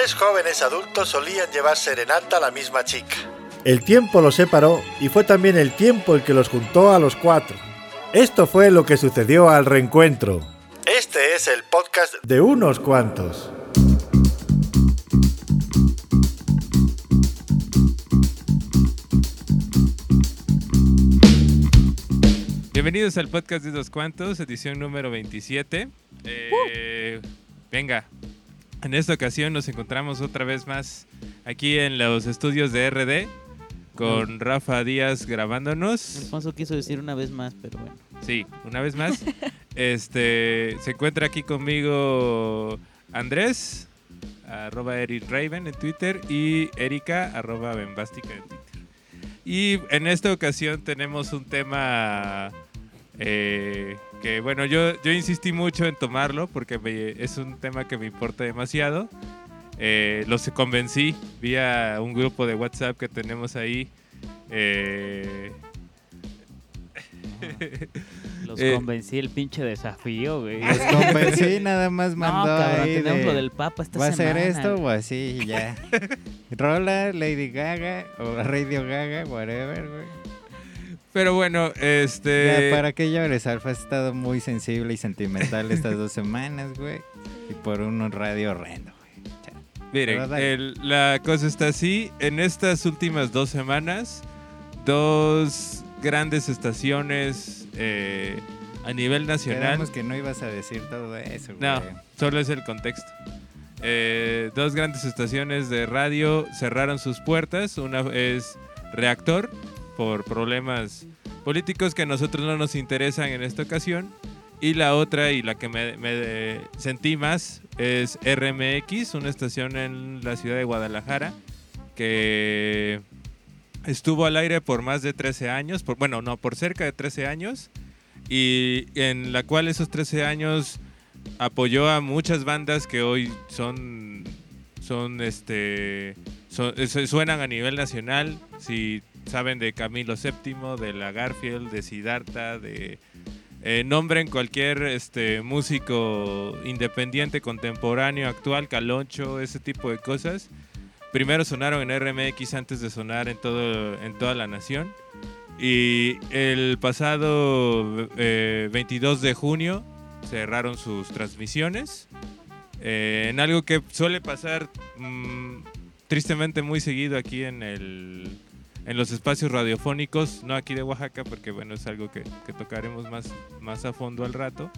tres jóvenes adultos solían llevar serenata a la misma chica. El tiempo los separó y fue también el tiempo el que los juntó a los cuatro. Esto fue lo que sucedió al reencuentro. Este es el podcast de unos cuantos. Bienvenidos al podcast de Dos Cuantos, edición número 27. Eh, venga, en esta ocasión nos encontramos otra vez más aquí en los estudios de RD con Rafa Díaz grabándonos. Alfonso quiso decir una vez más, pero bueno. Sí, una vez más. este se encuentra aquí conmigo Andrés, arroba Eric Raven en Twitter, y Erika, arroba Bembástica en Twitter. Y en esta ocasión tenemos un tema eh, que, bueno, yo, yo insistí mucho en tomarlo porque es un tema que me importa demasiado. Eh, los convencí vía un grupo de WhatsApp que tenemos ahí. Eh, Los Eh, convencí el pinche desafío, güey. Los convencí, nada más No, mandó cabrón, ahí tenemos de, lo del Papa esta ¿Va a ser semana. esto o así? y Ya. Rola, Lady Gaga o Radio Gaga, whatever, güey. Pero bueno, este... Ya, ¿Para qué llores, Alfa? Has estado muy sensible y sentimental estas dos semanas, güey. Y por un radio horrendo, güey. Miren, el- la cosa está así. En estas últimas dos semanas, dos grandes estaciones eh, a nivel nacional. Quedamos que no ibas a decir todo eso, güey. No, solo es el contexto. Eh, dos grandes estaciones de radio cerraron sus puertas. Una es Reactor, por problemas políticos que a nosotros no nos interesan en esta ocasión. Y la otra, y la que me, me sentí más, es RMX, una estación en la ciudad de Guadalajara, que estuvo al aire por más de 13 años, por, bueno, no, por cerca de 13 años, y en la cual esos 13 años apoyó a muchas bandas que hoy son son este son- su- suenan a nivel nacional si saben de Camilo VII de la Garfield de Siddhartha de eh, nombren cualquier este músico independiente contemporáneo actual Caloncho ese tipo de cosas primero sonaron en RMX antes de sonar en todo en toda la nación y el pasado eh, 22 de junio cerraron sus transmisiones. eh, en algo que suele pasar mm, tristemente muy seguido aquí en, el, en los espacios radiofónicos, no aquí de Oaxaca, porque bueno, es algo que, que tocaremos más, más a fondo al rato.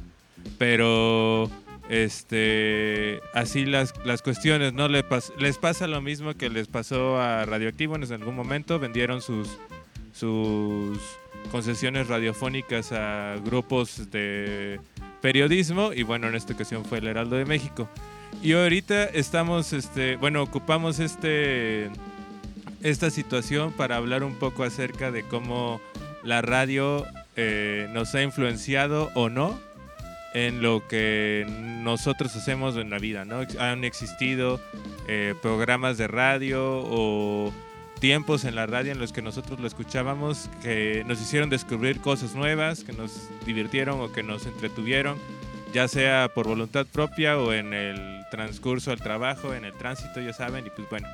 Pero este así las, las cuestiones, ¿no? Les, pas- les pasa lo mismo que les pasó a Radioactivo en algún momento, vendieron sus, sus concesiones radiofónicas a grupos de periodismo y bueno, en esta ocasión fue el Heraldo de México. Y ahorita estamos, este, bueno, ocupamos este, esta situación para hablar un poco acerca de cómo la radio eh, nos ha influenciado o no en lo que nosotros hacemos en la vida, ¿no? Han existido eh, programas de radio o tiempos en la radio en los que nosotros lo escuchábamos que nos hicieron descubrir cosas nuevas, que nos divirtieron o que nos entretuvieron, ya sea por voluntad propia o en el transcurso al trabajo, en el tránsito, ya saben, y pues bueno,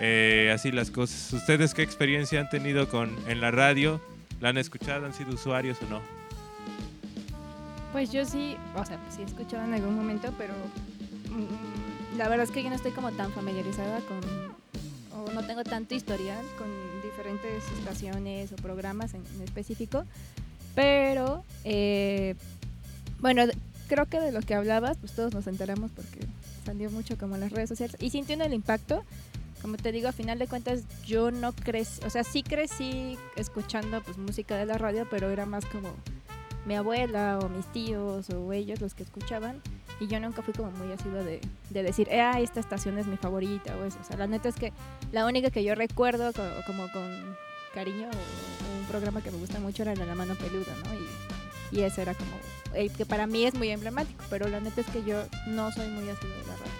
eh, así las cosas. ¿Ustedes qué experiencia han tenido con en la radio? ¿La han escuchado? ¿Han sido usuarios o no? Pues yo sí, o sea, sí he escuchado en algún momento, pero mm, la verdad es que yo no estoy como tan familiarizada con, o no tengo tanto historial con diferentes estaciones o programas en, en específico, pero eh, bueno, creo que de lo que hablabas, pues todos nos enteramos porque salió mucho como en las redes sociales y sí entiendo el impacto. Como te digo, a final de cuentas yo no crecí, o sea, sí crecí escuchando pues música de la radio, pero era más como mi abuela o mis tíos o ellos los que escuchaban y yo nunca fui como muy asidua de, de decir, eh, esta estación es mi favorita o eso. O sea, la neta es que la única que yo recuerdo co- como con cariño o, un programa que me gusta mucho era de la mano peluda, ¿no? Y, y ese era como, el que para mí es muy emblemático, pero la neta es que yo no soy muy asidua de la radio.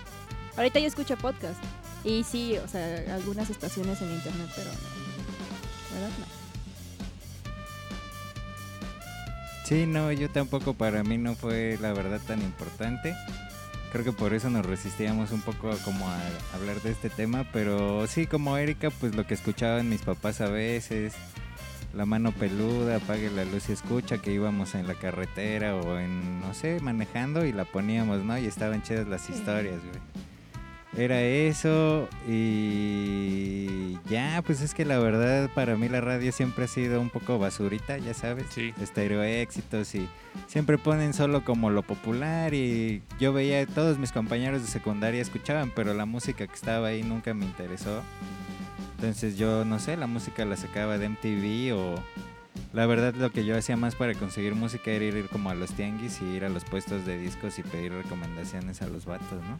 Ahorita yo escucho podcast y sí, o sea, algunas estaciones en internet, pero no. ¿Verdad? No. Sí, no, yo tampoco, para mí no fue la verdad tan importante. Creo que por eso nos resistíamos un poco como a hablar de este tema, pero sí, como Erika, pues lo que escuchaban mis papás a veces, la mano peluda, apague la luz y escucha, que íbamos en la carretera o en, no sé, manejando y la poníamos, ¿no? Y estaban chidas las historias, güey. Era eso y ya, pues es que la verdad para mí la radio siempre ha sido un poco basurita, ya sabes. Sí. Estéreo éxitos y siempre ponen solo como lo popular y yo veía todos mis compañeros de secundaria escuchaban, pero la música que estaba ahí nunca me interesó. Entonces yo no sé, la música la sacaba de MTV o la verdad lo que yo hacía más para conseguir música era ir, como a los tianguis y ir a los puestos de discos y pedir recomendaciones a los vatos, ¿no?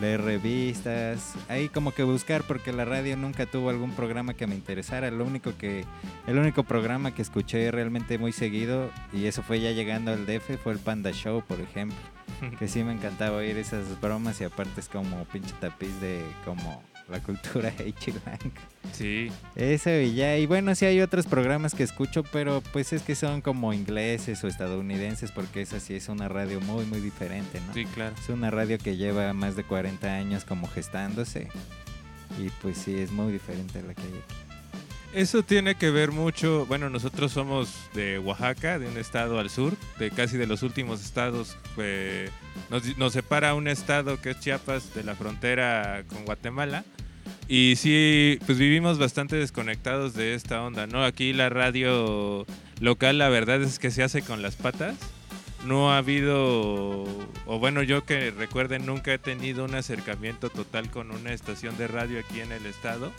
Leer revistas, ahí como que buscar porque la radio nunca tuvo algún programa que me interesara. Único que el único programa que escuché realmente muy seguido y eso fue ya llegando al DF fue el Panda Show, por ejemplo, que sí me encantaba oír esas bromas y aparte es como pinche tapiz de como la cultura H-Bank. Sí. Eso y ya. Y bueno, sí hay otros programas que escucho, pero pues es que son como ingleses o estadounidenses, porque esa sí es una radio muy, muy diferente, ¿no? Sí, claro. Es una radio que lleva más de 40 años como gestándose. Y pues sí, es muy diferente a la que hay aquí. Eso tiene que ver mucho, bueno, nosotros somos de Oaxaca, de un estado al sur, de casi de los últimos estados. eh, nos, separa un estado que es Chiapas de la frontera con Guatemala. Y sí, pues vivimos bastante desconectados de esta onda, ¿no? Aquí la radio local, la verdad es que se hace con las patas. No ha habido, o bueno, yo que recuerden, nunca he tenido un acercamiento total con una estación de radio aquí en el estado.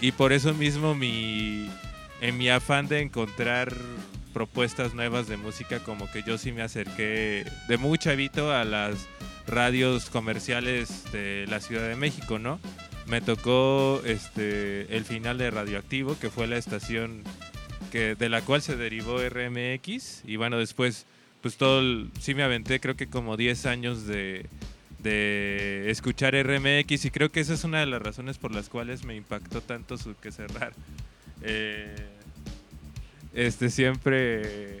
Y por eso mismo mi en mi afán de encontrar propuestas nuevas de música como que yo sí me acerqué de muy chavito a las radios comerciales de la Ciudad de México, ¿no? Me tocó este el final de Radioactivo, que fue la estación que de la cual se derivó RMX y bueno, después pues todo el- sí me aventé creo que como 10 años de de escuchar RMX y creo que esa es una de las razones por las cuales me impactó tanto su que cerrar. Eh, este siempre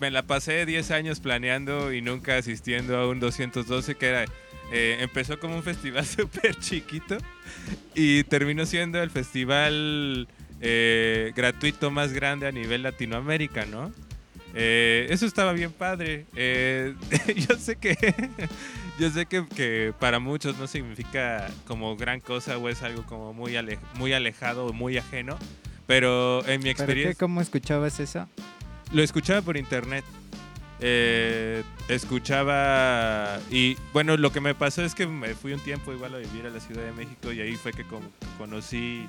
me la pasé 10 años planeando y nunca asistiendo a un 212 que era eh, empezó como un festival súper chiquito y terminó siendo el festival eh, gratuito más grande a nivel Latinoamérica, ¿no? Eso estaba bien padre. Yo sé que yo sé que, que para muchos no significa como gran cosa o es algo como muy, ale- muy alejado o muy ajeno, pero en mi experiencia ¿Cómo escuchabas eso? lo escuchaba por internet. Eh, escuchaba y bueno, lo que me pasó es que me fui un tiempo igual a vivir a la Ciudad de México y ahí fue que con- conocí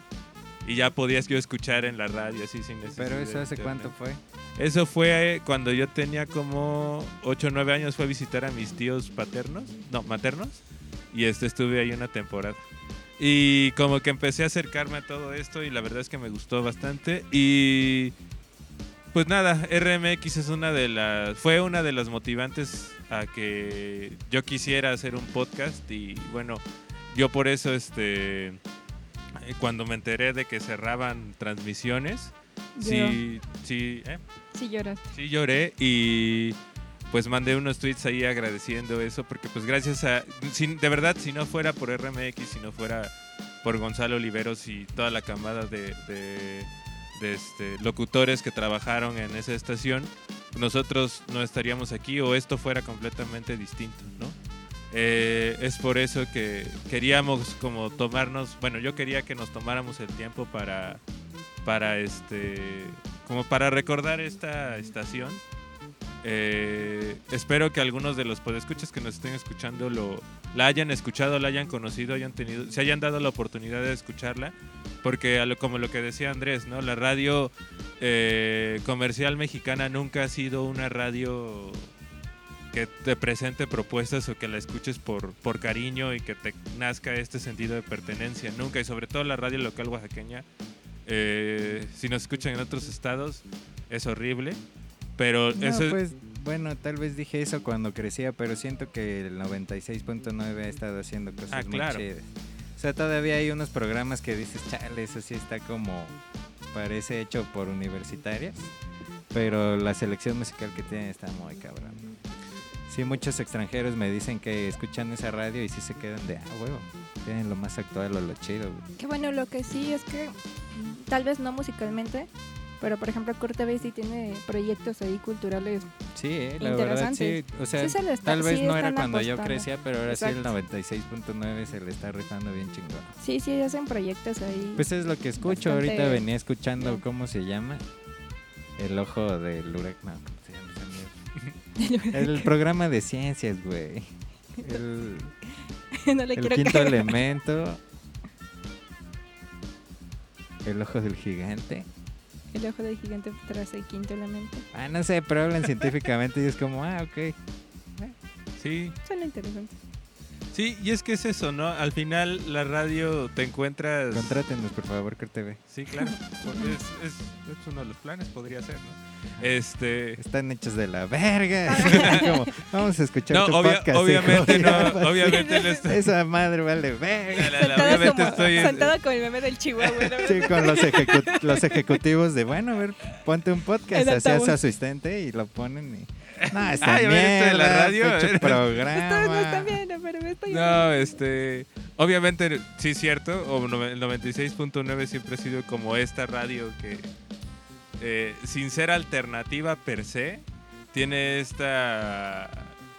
y ya podías yo escuchar en la radio así sin necesidad. ¿Pero eso hace cuánto fue? Eso fue eh, cuando yo tenía como 8 o 9 años, fue a visitar a mis tíos paternos, no, maternos, y este, estuve ahí una temporada. Y como que empecé a acercarme a todo esto y la verdad es que me gustó bastante. Y pues nada, RMX es una de las, fue una de las motivantes a que yo quisiera hacer un podcast y bueno, yo por eso este, cuando me enteré de que cerraban transmisiones, sí, sí, ¿eh? Sí, lloras. Sí, lloré y pues mandé unos tweets ahí agradeciendo eso porque pues gracias a... sin- de verdad, si no fuera por RMX, si no fuera por Gonzalo Oliveros y toda la camada de, de- de, este, locutores que trabajaron en esa estación, nosotros no estaríamos aquí o esto fuera completamente distinto, ¿no? Eh, es por eso que queríamos como tomarnos, bueno, yo quería que nos tomáramos el tiempo para, para este, como para recordar esta estación. Eh, espero que algunos de los podescuchas que nos estén escuchando lo, la hayan escuchado, la hayan conocido, hayan tenido, se hayan dado la oportunidad de escucharla, porque como lo que decía Andrés, ¿no? La radio eh, comercial mexicana nunca ha sido una radio que te presente propuestas o que la escuches por, por cariño y que te nazca este sentido de pertenencia. Nunca, y sobre todo la radio local oaxaqueña. Eh, si nos escuchan en otros estados, es horrible. Pero No, eso pues bueno, tal vez dije eso cuando crecía, pero siento que el 96.9 ha estado haciendo cosas Ah, muy chidas. O sea, todavía hay unos programas que dices, chale, eso sí está como, parece hecho por universitarias, pero la selección musical que tienen está muy cabrón. Sí, muchos extranjeros me dicen que escuchan esa radio y sí se quedan de, ah, huevo, tienen lo más actual o lo chido. güey". Que bueno, lo que sí es que tal vez no musicalmente, pero por ejemplo Kurt TV sí tiene proyectos ahí culturales. Sí, eh, la verdad sí. O sea, Sí se está- tal vez sí no era cuando yo apostando. crecía, pero ahora sí el Exacto. 96.9 se le está rifando bien chingón. Sí, sí, hacen proyectos ahí. Pues es lo que escucho. Ahorita venía escuchando, bien. ¿cómo se llama? El ojo del huracán. El programa de ciencias, güey. El, no le el quiero quinto caer. elemento. El ojo del gigante. El ojo del gigante tras el quinto elemento. Ah, no sé, pero hablan científicamente y es como, ah, ok. Sí, Suena interesante. Sí, y es que es eso, ¿no? Al final la radio te encuentras... Contrátenos, por favor, TV. Sí, claro. porque es, es, es uno de los planes, podría ser, ¿no? Este... Están hechos de la verga. Como, vamos a escuchar No, tu obvia- podcast. obviamente hijo". no, obviamente no estoy... Esa madre vale verga. La- la- la- Sentado, obviamente como, estoy... sentado con el meme del chihuahua. ¿no? Sí, con los, ejecu- los ejecutivos de, bueno, a ver, ponte un podcast altavoz. asistente y lo ponen y... No, esta Ay, a ver, esto de la radio, a pinche ver. Ustedes no programa. están viendo, pero me estoy No, este... Obviamente, sí es cierto, el 96.9 siempre ha sido como esta radio que, eh, sin ser alternativa per se, tiene esta...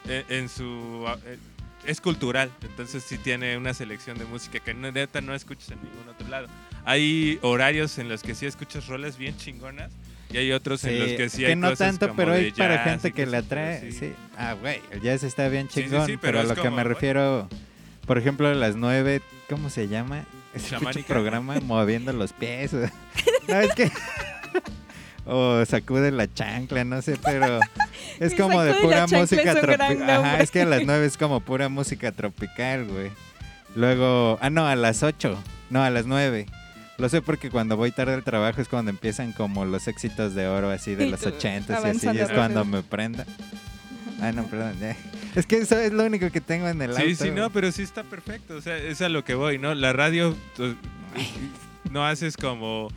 En, en su... eh, Es cultural, entonces sí tiene una selección de música que no- neta no escuchas en ningún otro lado. Hay horarios en los que sí escuchas roles bien chingonas y hay otros en los que sí hay no cosas tanto, como pero hay para gente que la trae. Sí. Ah, güey, el jazz está bien Sí, sí, chingón, sí, pero, pero a es lo que como, me güey. refiero, por ejemplo, a las nueve, ¿cómo se llama? Ese pinche Chamánica. programa moviendo los pies. o- No, es que... O sacude la chancla, no sé, pero es como de pura música es un tropical. Ajá, es que a las nueve es como pura música tropical, güey. Luego, ah, no, a las ocho. No, a las nueve. Lo sé porque cuando voy tarde al trabajo es cuando empiezan como los éxitos de oro así de Y los tú ochentas y así, y es cuando me prenda. Ah, no, perdón. Es que eso es lo único que tengo en el auto. Sí, sí, no, pero sí está perfecto. O sea, es a lo que voy, ¿no? La radio pues, no haces como.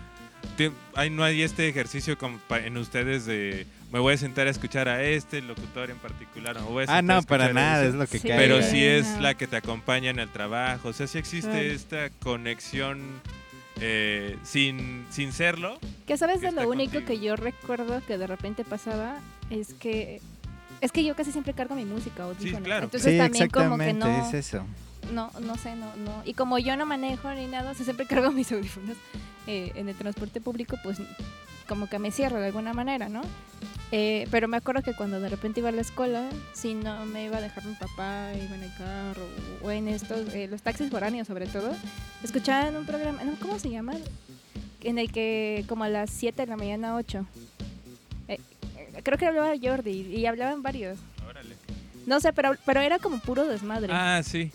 hay, no hay este ejercicio en ustedes de. Me voy a sentar a escuchar a este locutor en particular. me voy a Ah, no, para nada, es lo que Sí. cae. Pero sí es la que te acompaña en el trabajo. O sea, sí existe Claro. esta conexión eh, sin, sin serlo. Que sabes que de lo único contigo. que yo recuerdo que de repente pasaba es que es que yo casi siempre cargo mi música audífonos. claro. Entonces sí, también como que exactamente, no es eso. no no sé, no no y como yo no manejo ni nada, o sea, siempre cargo mis audífonos eh, en el transporte público, pues como que me cierro de alguna manera, ¿no? Eh, pero me acuerdo que cuando de repente iba a la escuela, si no me iba a dejar mi papá, iba en el carro o en estos, eh, los taxis foráneos sobre todo, escuchaban un programa, no, ¿cómo se llama? En el que como a las 7 de la mañana, 8. Eh, eh, creo que hablaba Jordi y hablaban varios. Órale. No sé, pero, pero era como puro desmadre. Ah, sí.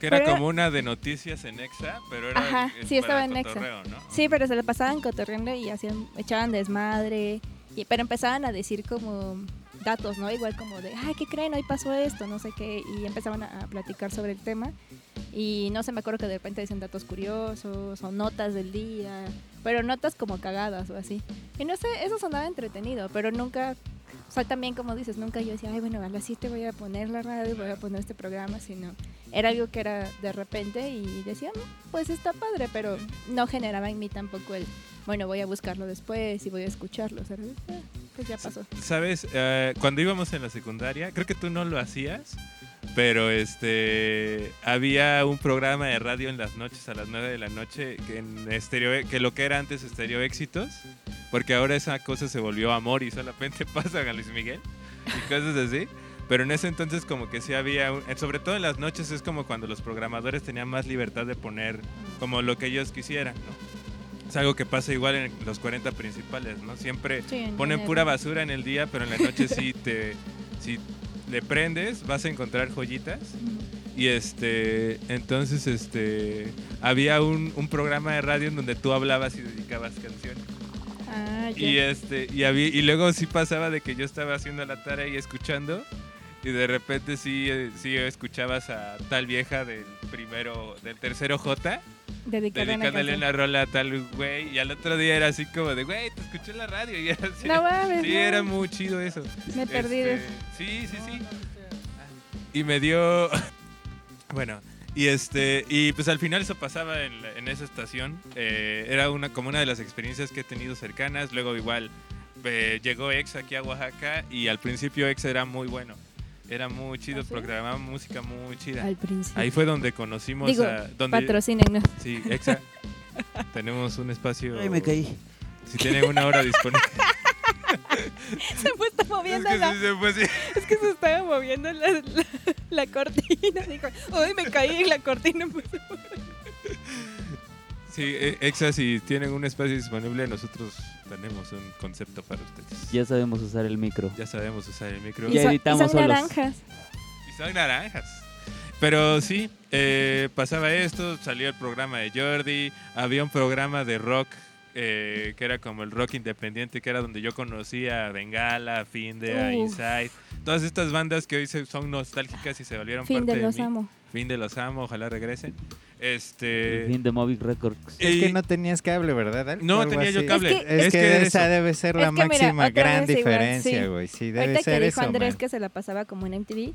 Que era como una de noticias en Exa, pero era. Ajá, sí, estaba en Exa. ¿no? Sí, pero se la pasaban cotorreando y hacían, echaban desmadre. Y, pero empezaban a decir como datos, ¿no? Igual como de, ay, ¿qué creen? Hoy pasó esto, no sé qué. Y empezaban a, platicar sobre el tema. Y no sé, me acuerdo que de repente dicen datos curiosos o notas del día. Pero notas como cagadas o así. Y no sé, eso sonaba entretenido, pero nunca... O sea, también como dices, nunca yo decía, ay, bueno, a las 7 voy a poner la radio, voy a poner este programa, sino era algo que era de repente y decía, "Mm, pues está padre, pero no generaba en mí tampoco el, bueno, voy a buscarlo después y voy a escucharlo. Sea, eh, pues ya pasó. Sabes, Eh, cuando íbamos en la secundaria, creo que tú no lo hacías, pero este había un programa de radio en las noches a las 9 de la noche que en estéreo que lo que era antes Estéreo Éxitos, porque ahora esa cosa se volvió amor y solamente pasan a Luis Miguel y cosas así. Pero en ese entonces como que sí había, un- sobre todo en las noches es como cuando los programadores tenían más libertad de poner como lo que ellos quisieran, ¿no? Es algo que pasa igual en los 40 principales, ¿no? Siempre Sí, en ponen pura basura en el día, pero en la noche sí te si le prendes vas a encontrar joyitas. Y este, entonces este había un, un programa de radio en donde tú hablabas y dedicabas canciones. Ah, ya. Y este, y había, y luego sí pasaba de que yo estaba haciendo la tarea y escuchando. Y de repente sí, eh, sí escuchabas a tal vieja del primero, del tercero J, Una dedicándole canción. una rola a tal güey. Y al otro día era así como de, güey, te escuché en la radio. Y era así. No mames, sí, no. era muy chido eso. Me perdí de Este, Sí, sí, sí. y me dio. bueno, y este. Y pues al final eso pasaba en, la- en esa estación. Eh, era una como una de las experiencias que he tenido cercanas. Luego, igual, eh, llegó Ex aquí a Oaxaca y al principio Ex era muy bueno. Era muy chido, ¿Ah, sí? programaba música muy chida. Al principio. Ahí fue donde conocimos Digo, a. Donde, Patrocínenos. Sí, Exa. Tenemos un espacio. Ay, me caí. Si tienen una hora disponible. Se fue está es moviendo que la, sí se fue así. es que se estaba moviendo la, la, la cortina. Dijo, uy, me caí en la cortina. Sí, eh, Exa, si tienen un espacio disponible, nosotros tenemos un concepto para ustedes. Ya sabemos usar el micro. Ya sabemos usar el micro. Y, Ya son- y editamos son solos. naranjas. Y son naranjas. Pero sí, eh, pasaba esto, salió el programa de Jordi, había un programa de rock eh, que era como el rock independiente, que era donde yo conocía a Bengala, a Finde. Inside, todas estas bandas que hoy se- son nostálgicas y se volvieron Fin parte de de, los mí. amo. Fin de los amo, ojalá regresen. Este, de Movic Records. Es y- que no tenías cable, ¿verdad? Al? no tenía yo así. cable. Es que- Es, que, esa eso. debe ser Es la que mira, máxima otra gran diferencia, sí. güey. Sí, debe Ahorita que ser dijo eso, Andrés man. que se la pasaba como en MTV,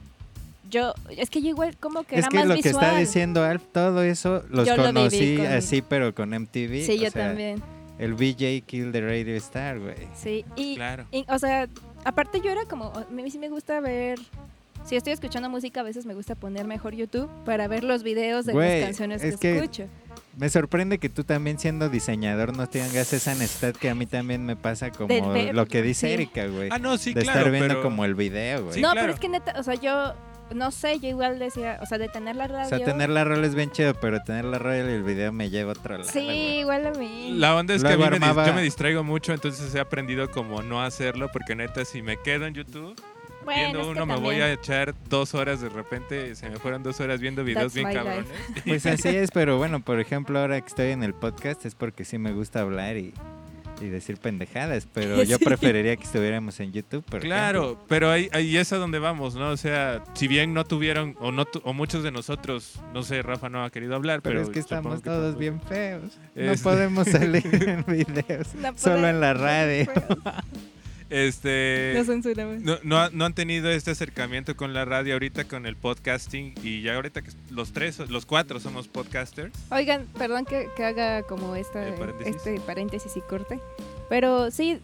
yo, es que yo igual como que Es era que más lo que visual. está diciendo Alf, todo eso los Yo lo conocí con- así, pero con MTV. Sí, o yo sea, también. El VJ Kill the Radio Star, güey. Sí, y, Claro. y, o sea, aparte yo era como, a mí sí me gusta ver, si estoy escuchando música, a veces me gusta poner mejor YouTube para ver los videos de Güey, las canciones que, es que- escucho. Me sorprende que tú también siendo diseñador no tengas esa necesidad que a mí también me pasa como De lo que dice sí. Erika, güey. Ah, no, sí, de claro. estar viendo pero- como el video, güey. Sí, no, claro. pero es que neta, o sea, yo, no sé, yo igual decía, o sea, de tener la radio. o sea, tener la rola es bien chido, pero tener la rola y el video me lleva a otro lado. Sí, igual a mí. La onda es que a mí Luego me armaba- yo me distraigo mucho, entonces he aprendido como no hacerlo, porque neta, si me quedo en YouTube bueno, viendo es que uno, me voy a echar dos horas de repente, se me fueron dos horas viendo videos That's bien life. cabrones. Pues así es, pero bueno, por ejemplo, ahora que estoy en el podcast es porque sí me gusta hablar y, y decir pendejadas, pero yo preferiría que estuviéramos en YouTube, por Claro, pero ahí, ahí es a donde vamos, ¿no? O sea, si bien no tuvieron, o no tu- o muchos de nosotros, no sé, Rafa no ha querido hablar, Pero, pero, es que estamos que todos bien feos. No podemos salir en videos. No Solo en la radio. Este, No no, no, ha- no han tenido este acercamiento con la radio ahorita, con el podcasting, y ya ahorita que los tres, los cuatro somos podcasters. Oigan, perdón que, que haga como esta, paréntesis. este paréntesis y corte. Pero sí,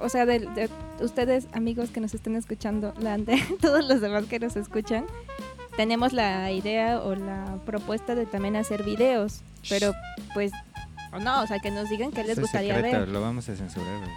o sea, de, de ustedes, amigos que nos estén escuchando, la, de todos los demás que nos escuchan, tenemos la idea o la propuesta de también hacer videos. Pero pues, o no, o sea, que nos digan qué les Eso gustaría secreto, ver. Lo vamos a censurar, ¿verdad?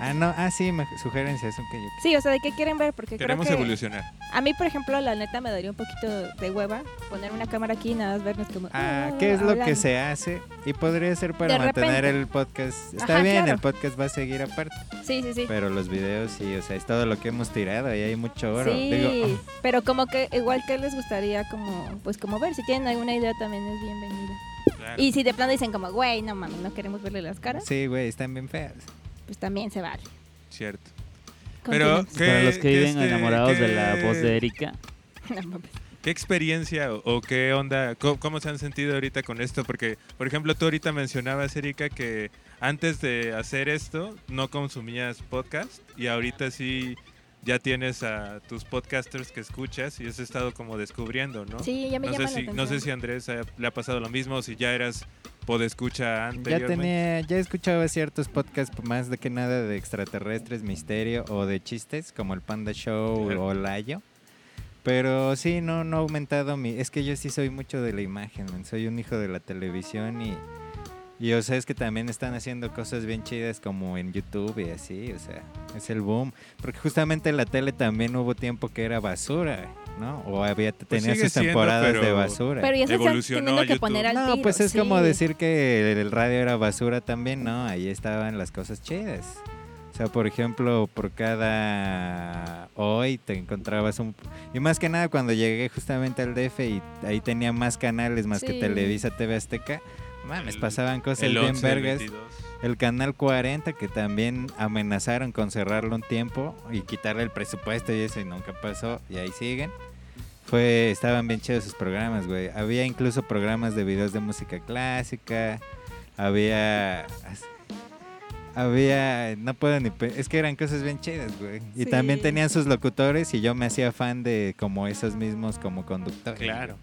Ah, no, ah, sí, me- sugerencias. ok, ok. Sí, o sea, de qué quieren ver, porque Queremos creo que evolucionar. a mí, por ejemplo, la neta me daría un poquito de hueva poner una cámara aquí y nada más vernos como... Ah, "Ah", ¿qué es lo que hablando. se hace? Y podría ser para De mantener repente. el podcast. Está Ajá, bien, claro. el podcast va a seguir aparte. Sí, sí, sí. Pero los videos sí, o sea, es todo lo que hemos tirado y hay mucho oro. Sí, Digo, pero como que igual que les gustaría como pues como ver si tienen alguna idea también es bienvenida. Claro. Y si de plano dicen como, "Güey, no mames, no queremos verle las oh, caras", sí, güey, están bien feas. Pues también se vale. Cierto. Pero, Continuemos. ¿qué- Para los que viven este- enamorados de la voz de Erika. ¿Qué experiencia o, o qué onda, cómo, cómo se han sentido ahorita con esto? Porque, por ejemplo, tú ahorita mencionabas, Erika, que antes de hacer esto no consumías podcast y ahorita sí ya tienes a tus podcasters que escuchas y has estado como descubriendo, ¿no? Sí, ya me no, sé la si, atención. no sé si a Andrés le ha pasado lo mismo o si ya eras podescucha Ya anteriormente. tenía, ya escuchaba ciertos podcasts más de que nada de extraterrestres, misterio o de chistes, como el Panda Show Claro. o Layo. Pero sí, no, no ha aumentado mi... Es que yo sí soy mucho de la imagen, man. soy un hijo de la televisión y... Y o sea, es que también están haciendo cosas bien chidas como en YouTube y así, o sea, es el boom. Porque justamente la tele también hubo tiempo que era basura, ¿no? O había tenía sigue sus siendo, temporadas de pero- basura. Pero ya se Evolucionó teniendo que YouTube. poner al No, tiro, pues es como sí. decir que el radio era basura también, ¿no? Ahí estaban las cosas chidas. O sea, por ejemplo, por cada hoy te encontrabas un... Y más que nada cuando llegué justamente al DF y ahí tenía más canales más que Sí. Televisa, TV Azteca. Mames, El- pasaban cosas el bien 11, el vergas. 22. El canal 40 que también amenazaron con cerrarlo un tiempo y quitarle el presupuesto y eso y nunca pasó y ahí siguen. Fue, estaban bien chidos sus programas, güey. Había incluso programas de videos de música clásica. Había había, no puedo ni, es que eran cosas bien chidas, güey. Y Sí. también tenían sus locutores y yo me hacía fan de como esos mismos como conductores. Claro.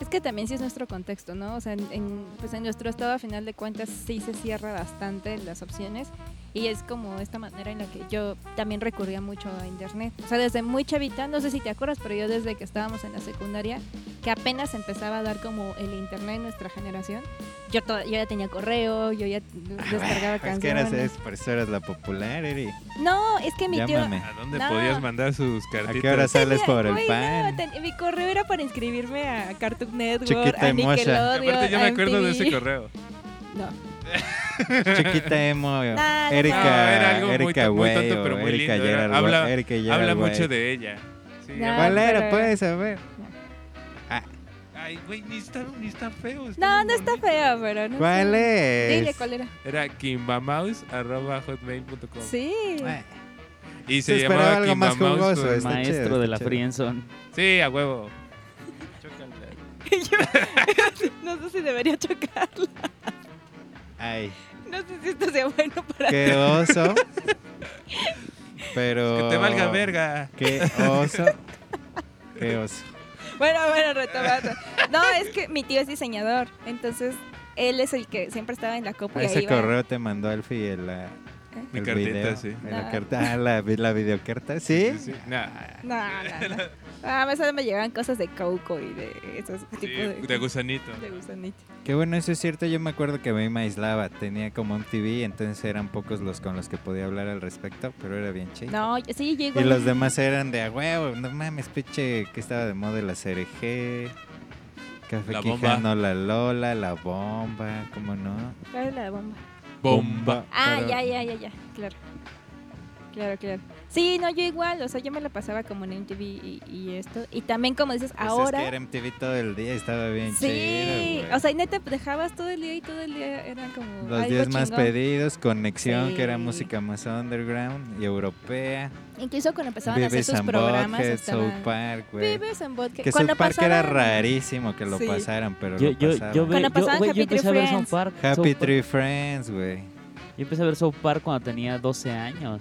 Es que también sí es nuestro contexto, ¿no? O sea, en, pues en nuestro estado a final de cuentas sí se cierra bastante las opciones y es como esta manera en la que yo también recurría mucho a internet. O sea, desde muy chavita, no sé si te acuerdas, pero yo desde que estábamos en la secundaria, que apenas empezaba a dar como el internet en nuestra generación, yo, to- yo ya tenía correo, yo ya descargaba Es que eras, canciones. es, por eso eras la popular, Eri. No, es que mi tío... Llámame. ¿A dónde No. podías mandar sus ¿A cartitas? qué hora sales por el pan? no, ten- mi correo era para inscribirme a Cartoon Network, Chiquita a y mocha. Nickelodeon, Aparte yo me a acuerdo de ese MTV. correo. No. Chiquita emo, no, Erika, No, era algo muy Erika muy Güey, tonto, pero o muy Erika lindo, era- Gerard habla- Güey, Erika Gerard Habla Güey. mucho de ella. Sí, No, habla- ¿Cuál era? Puedes saber. Ay, güey, ni está, ni está feo. No, no está feo, pero no ¿Cuál sé. es? Dile cuál era. Era kimbamaus.hotmail.com. Sí. Y Se llamaba algo más jugoso, Maestro de la friendzone. Sí, a huevo. no sé si debería chocarla. Ay, No sé si esto sea bueno para qué oso. Pero. Que te valga verga. Qué oso. Qué oso. Bueno, bueno, retomando. No, es que mi tío es diseñador, entonces él es el que siempre estaba en la copa y ese iba. correo te mandó Alfie el, la, Mi el cartita, video. sí. La, No. carta, ah, la, la videocarta, ¿sí? Sí, sí. Nah. No, no, no. Ah, a veces me llegaban cosas de Coco y de esos Sí, tipos de, de gusanito. de gusanito. Qué bueno, eso es cierto. Yo me acuerdo que a mí me aislaba. Tenía como un TV, entonces eran pocos los con los que podía hablar al respecto, pero era bien chido. No, yo- sí, yo Y igual. los demás eran de a huevo, no mames, pinche, que estaba de moda la CRG, Café La bomba. Quijano, la Lola, la bomba, ¿cómo no? ¿Cuál es la bomba? Bomba. Ah, ya, ya, ya, ya, claro. Claro, claro. Sí, no, yo igual, o sea, yo me la pasaba como en MTV y, y esto. Y también, como dices, Pues ahora... es que era MTV todo el día, estaba bien Sí, chido, güey. o sea, y neta, dejabas todo el día y todo el día eran como Los algo 10 más chingón. pedidos, Conexión, que era Sí. música más underground y europea. Incluso cuando empezaban a hacer Vives sus and programas Butthead, estaban... South Park, güey. Vives en Vodka. Que South Park era rarísimo que lo Sí. pasaran, pero Yo, lo yo, pasaban. yo, ve- Cuando yo, pasaban yo Happy Tree empecé a ver South Friends. Park. Happy Tree Friends, güey. Yo empecé a ver South Park cuando tenía 12 años.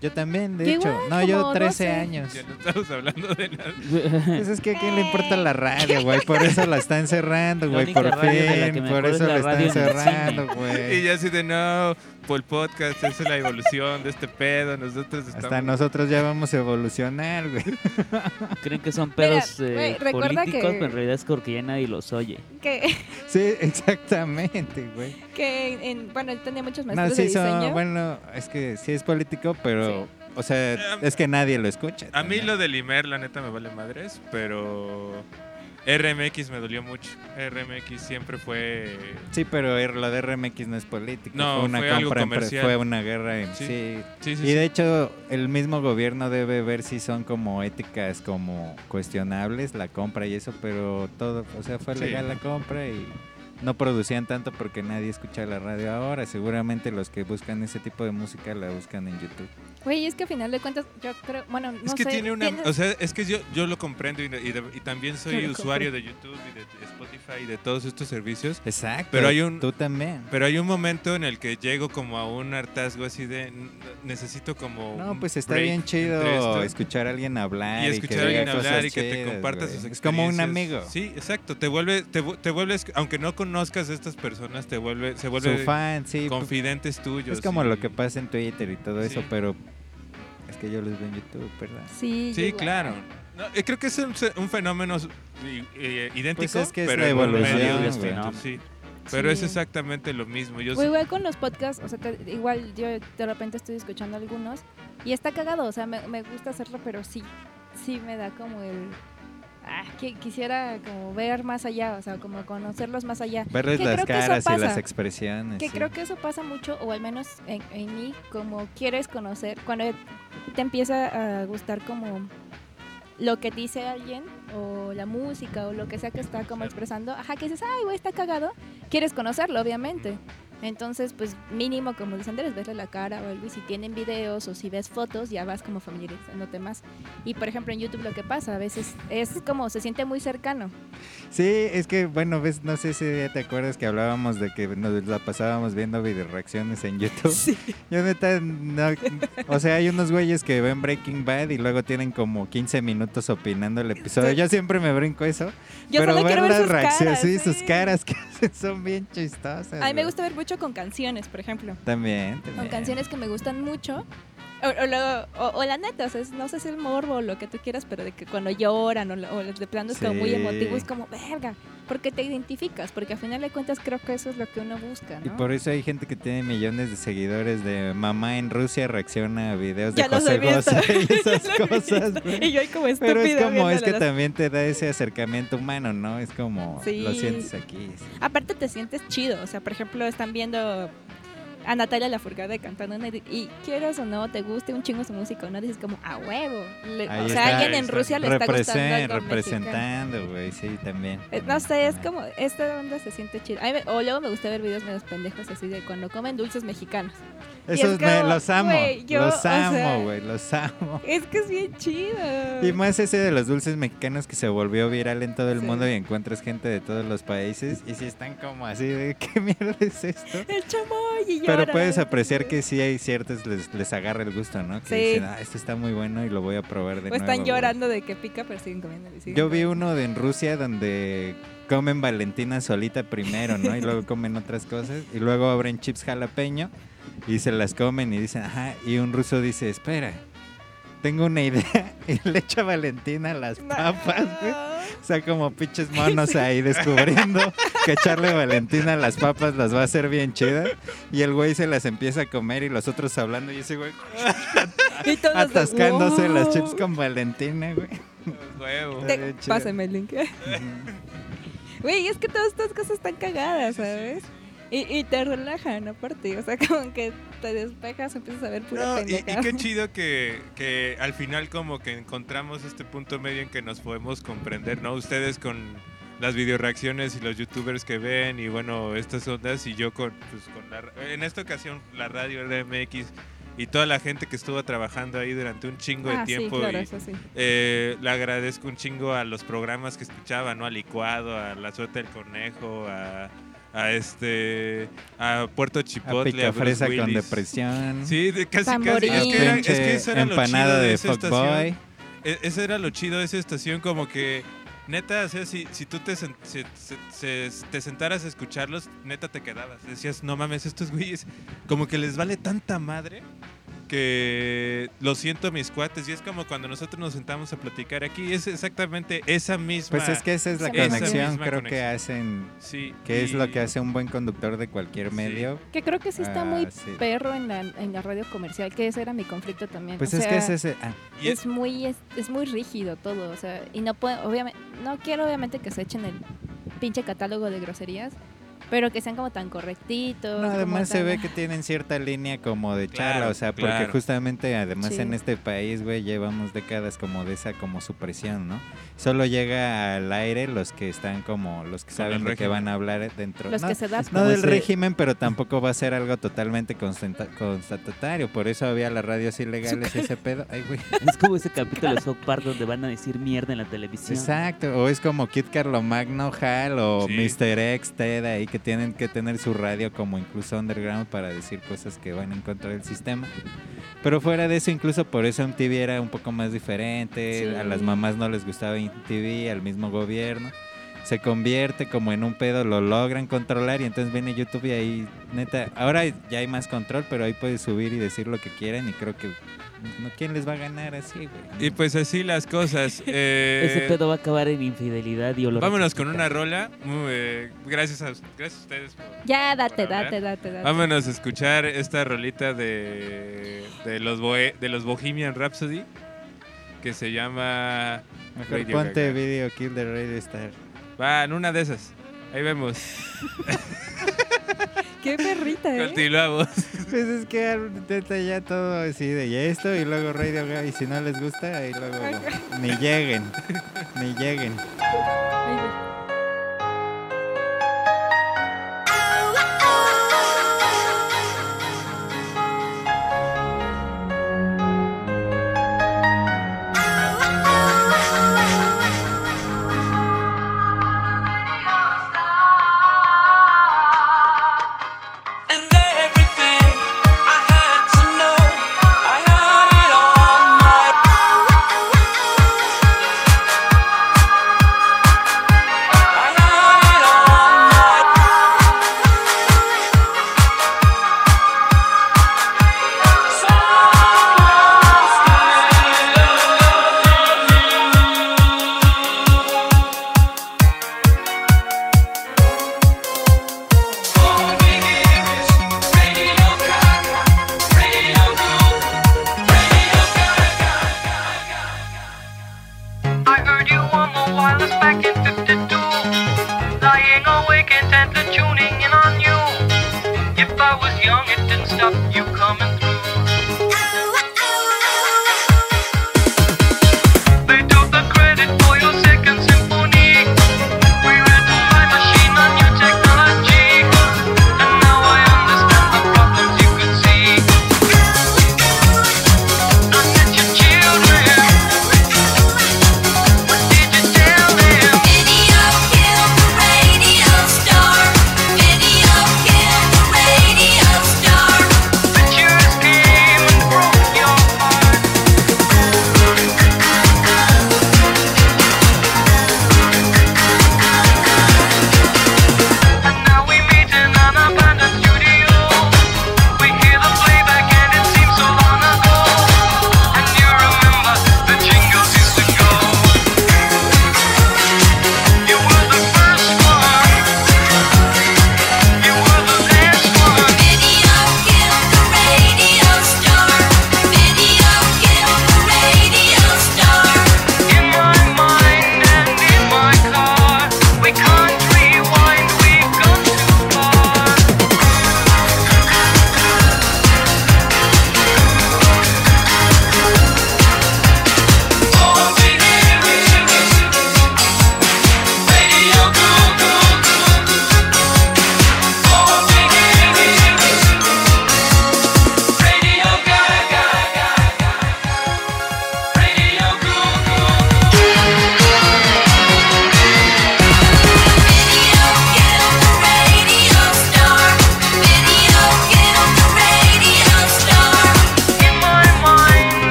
Yo también, de hecho. no, yo como 13 12. años. Ya no estamos hablando de nada. Pues es que a quién le importa la radio, güey. Por eso la están cerrando, güey. Por fin. Por eso es la la están cerrando, cine. Y güey. ya así de no, por el podcast, esa es la evolución de este pedo. Nosotros estamos. Hasta nosotros ya vamos a evolucionar, güey. Creen que son Mira, pedos eh, güey, recuerda políticos, que- pero en realidad es porque ya nadie los oye. Que, Sí, exactamente, güey. Que en, bueno, él tenía muchos No, maestros de sí diseño. son, bueno, es que sí es político, pero, Sí. o sea, es que nadie lo escucha. A mí también. lo del Imer, la neta, me vale madres, pero RMX me dolió mucho. RMX siempre fue. Sí, pero er- lo de RMX no es político. No, fue una fue algo compra, comercial. fue una guerra en Sí. sí. Sí, sí, Y sí. de hecho, el mismo gobierno debe ver si son como éticas como cuestionables la compra y eso, pero todo, o sea, fue Sí. legal la compra y no producían tanto porque nadie escucha la radio ahora. Seguramente los que buscan ese tipo de música la buscan en YouTube. Güey, es que a final de cuentas, yo creo, bueno, no es que sé, tiene una. tienes- O sea, es que yo, yo lo comprendo y, y de- y también soy usuario de YouTube y de Spotify y de todos estos servicios. Exacto. Pero hay un- Tú también. Pero hay un momento en el que llego como a un hartazgo así de. Necesito como. No, pues está break bien chido escuchar a alguien hablar. y que escuchar a diga alguien hablar y que te comparta sus Es como un experiencias. amigo. Sí, exacto. Te vuelve, te, te vuelves, aunque no conozcas a estas personas, te vuelve, se Su vuelve fan, sí. confidentes tuyos. Es como y- lo que pasa en Twitter y todo eso, pero que yo los veo en YouTube, ¿verdad? Sí, Sí, igual. claro. No, eh, creo que es un, un fenómeno i- eh, idéntico, Pues es que es pero evolución, sí. Pero es exactamente lo mismo. Yo igual con los podcasts, o sea, te- igual yo de repente estoy escuchando algunos y está cagado, o sea, me, me gusta hacerlo, pero sí, sí me da como el... Ah, que quisiera como ver más allá, o sea, como conocerlos más allá. Verles Que las caras y las expresiones. Que sí. creo que eso pasa mucho, o al menos en, en mí, como quieres conocer, cuando te empieza a gustar como lo que dice alguien, o la música, o lo que sea que está como expresando, ajá, que dices, ay, güey, está cagado, quieres conocerlo, obviamente. Entonces, pues mínimo, como dice Andrés, verle la cara o algo. Y si tienen videos o si ves fotos, ya vas como familiarizándote más. Y por ejemplo, en YouTube lo que pasa a veces es como se siente muy cercano. Sí, es que, bueno, ves, no sé si ya te acuerdas que hablábamos de que nos la pasábamos viendo video reacciones en YouTube. Yo neta, no, o sea, hay unos güeyes que ven Breaking Bad y luego tienen como 15 minutos opinando el episodio. Yo siempre me brinco eso. Yo pero solo quiero ver las sus reacciones, caras, sí, sus sí. caras que son bien chistosas. A mí me gusta ver mucho con canciones, por ejemplo. También, Con también. canciones que me gustan mucho. O, o luego- o- o la neta, o sea, es- no sé si es el morbo o lo que tú quieras, pero de que cuando lloran o, lo- o de plano es como muy Sí. emotivo, es como, verga, porque te identificas, porque al final de cuentas creo que eso es lo que uno busca, Y por eso hay gente que tiene millones de seguidores de mamá en Rusia reacciona a videos de Ya José. José y esas cosas. Y yo ahí como estúpida Pero es como, es que las- también te da ese acercamiento humano, ¿no? Es como, Sí. lo sientes aquí. sí. Aparte te sientes chido, o sea, por ejemplo, están viendo a Natalia Lafourcade cantando y quieras o no, te guste un chingo su música no, dices como, a huevo. Le- o sea, alguien en. Rusia le está gustando algo representando, güey, sí, también. Eh, No sé, es como, esta onda se siente chido. A mí me- o luego me gusta ver videos medio pendejos así de cuando comen dulces mexicanos. Es Esos me, los amo, yo, los o sea- amo, güey, los amo. Es que es bien chido. Y más ese de los dulces mexicanos que se volvió viral en todo el Sí. mundo y encuentras gente de todos los países y si están como así de ¿qué mierda es esto? El chamoy y Pero puedes apreciar que sí hay ciertos les, les agarra el gusto, ¿no? Que Sí. dicen, ah, esto está muy bueno y lo voy a probar de O nuevo. están güey". llorando de que pica, pero siguen comiendo. siguen Yo vi uno de en Rusia donde comen Valentina solita primero, ¿no? Y luego comen otras cosas y luego abren chips jalapeño y se las comen y dicen, ajá, y un ruso dice, espera, tengo una idea y le echa Valentina a las papas, güey. O sea, como pinches monos ahí descubriendo que echarle Valentina a las papas las va a hacer bien chidas. Y el güey se las empieza a comer y los otros hablando y ese güey Y todos de, atascándose las chips con Valentina, güey. Huevo. Te-. Pásame el link. Güey, es que todas estas cosas están cagadas, ¿sabes? Y, y te relajan aparte, o sea, como que te despejas, empiezas a ver pura No, y, qué chido que, que al final como que encontramos este punto medio en que nos podemos comprender, ¿no? Ustedes con las videoreacciones y los youtubers que ven y bueno, estas ondas y yo con, pues, con la, en esta ocasión la radio RMX y toda la gente que estuvo trabajando ahí durante un chingo Ah, de tiempo sí, claro, y eso sí. eh, le agradezco un chingo a los programas que escuchaba, ¿no? A Licuado, a La Suerte del Conejo, a, a este a Puerto Chipotle, a Bruce fresa con depresión. Sí, de casi casi. Es que, era- es que eso era lo empanada chido de, de esa fuckboy. estación. E- Ese era lo chido de esa estación, como que neta, o sea, si, si tú te, sen- se- se- se- te sentaras a escucharlos, neta te quedabas. Decías, no mames, estos güeyes, como que les vale tanta madre que lo siento mis cuates. Y es como cuando nosotros nos sentamos a platicar aquí, es exactamente esa misma. Pues es que esa es la Esa conexión, creo que hacen, Sí, que es lo que hace un buen conductor de cualquier Sí. medio. Que creo que sí está Ah, muy sí. perro en la, en la radio comercial, que ese era mi conflicto también. Pues o es sea, que es ese... ah, y es muy es, es muy rígido todo, o sea, y no puedo, obviamente, no quiero obviamente que se echen el pinche catálogo de groserías, pero que sean como tan correctitos. No, como además se tan- ve que tienen cierta línea como de charla, Claro, o sea, porque claro. justamente además Sí. en este país, güey, llevamos décadas como de esa como supresión, ¿no? Solo llega al aire los que están como, los que saben de qué van a hablar dentro. los no, que se dan no del ese- régimen, pero tampoco va a ser algo totalmente constata- constatatario, por eso había las radios ilegales y ese pedo. Ay, güey. Es como ese capítulo de South Park donde van a decir mierda en la televisión. Exacto, o es como Kid Carlomagno, Hal o Sí. Mr. X, Ted ahí que tienen que tener su radio como incluso underground para decir cosas que van en contra del sistema. Pero fuera de eso, incluso por eso MTV era un poco más diferente, Sí. a las mamás no les gustaba MTV, al mismo gobierno. Se convierte como en un pedo, lo logran controlar y entonces viene YouTube y ahí, neta, ahora ya hay más control, pero ahí puedes subir y decir lo que quieran y creo que, no, ¿quién les va a ganar así, güey? Y pues así las cosas. eh, Ese pedo va a acabar en infidelidad y olor. Vámonos con una rola. Muy, eh, gracias, a, gracias a ustedes. por- Ya, date, por date, date, date. Vámonos a escuchar esta rolita de, de, los, Bohe- de los Bohemian Rhapsody que se llama. Mejor Radio ponte Gaga. video Kill the Radio Star. Va, en una de esas. Ahí vemos. Qué perrita, ¿eh? Continuamos. Pues es que neta ya todo así de esto y luego Radio Gaga y si no les gusta ahí luego ni lleguen, ni lleguen. Ay,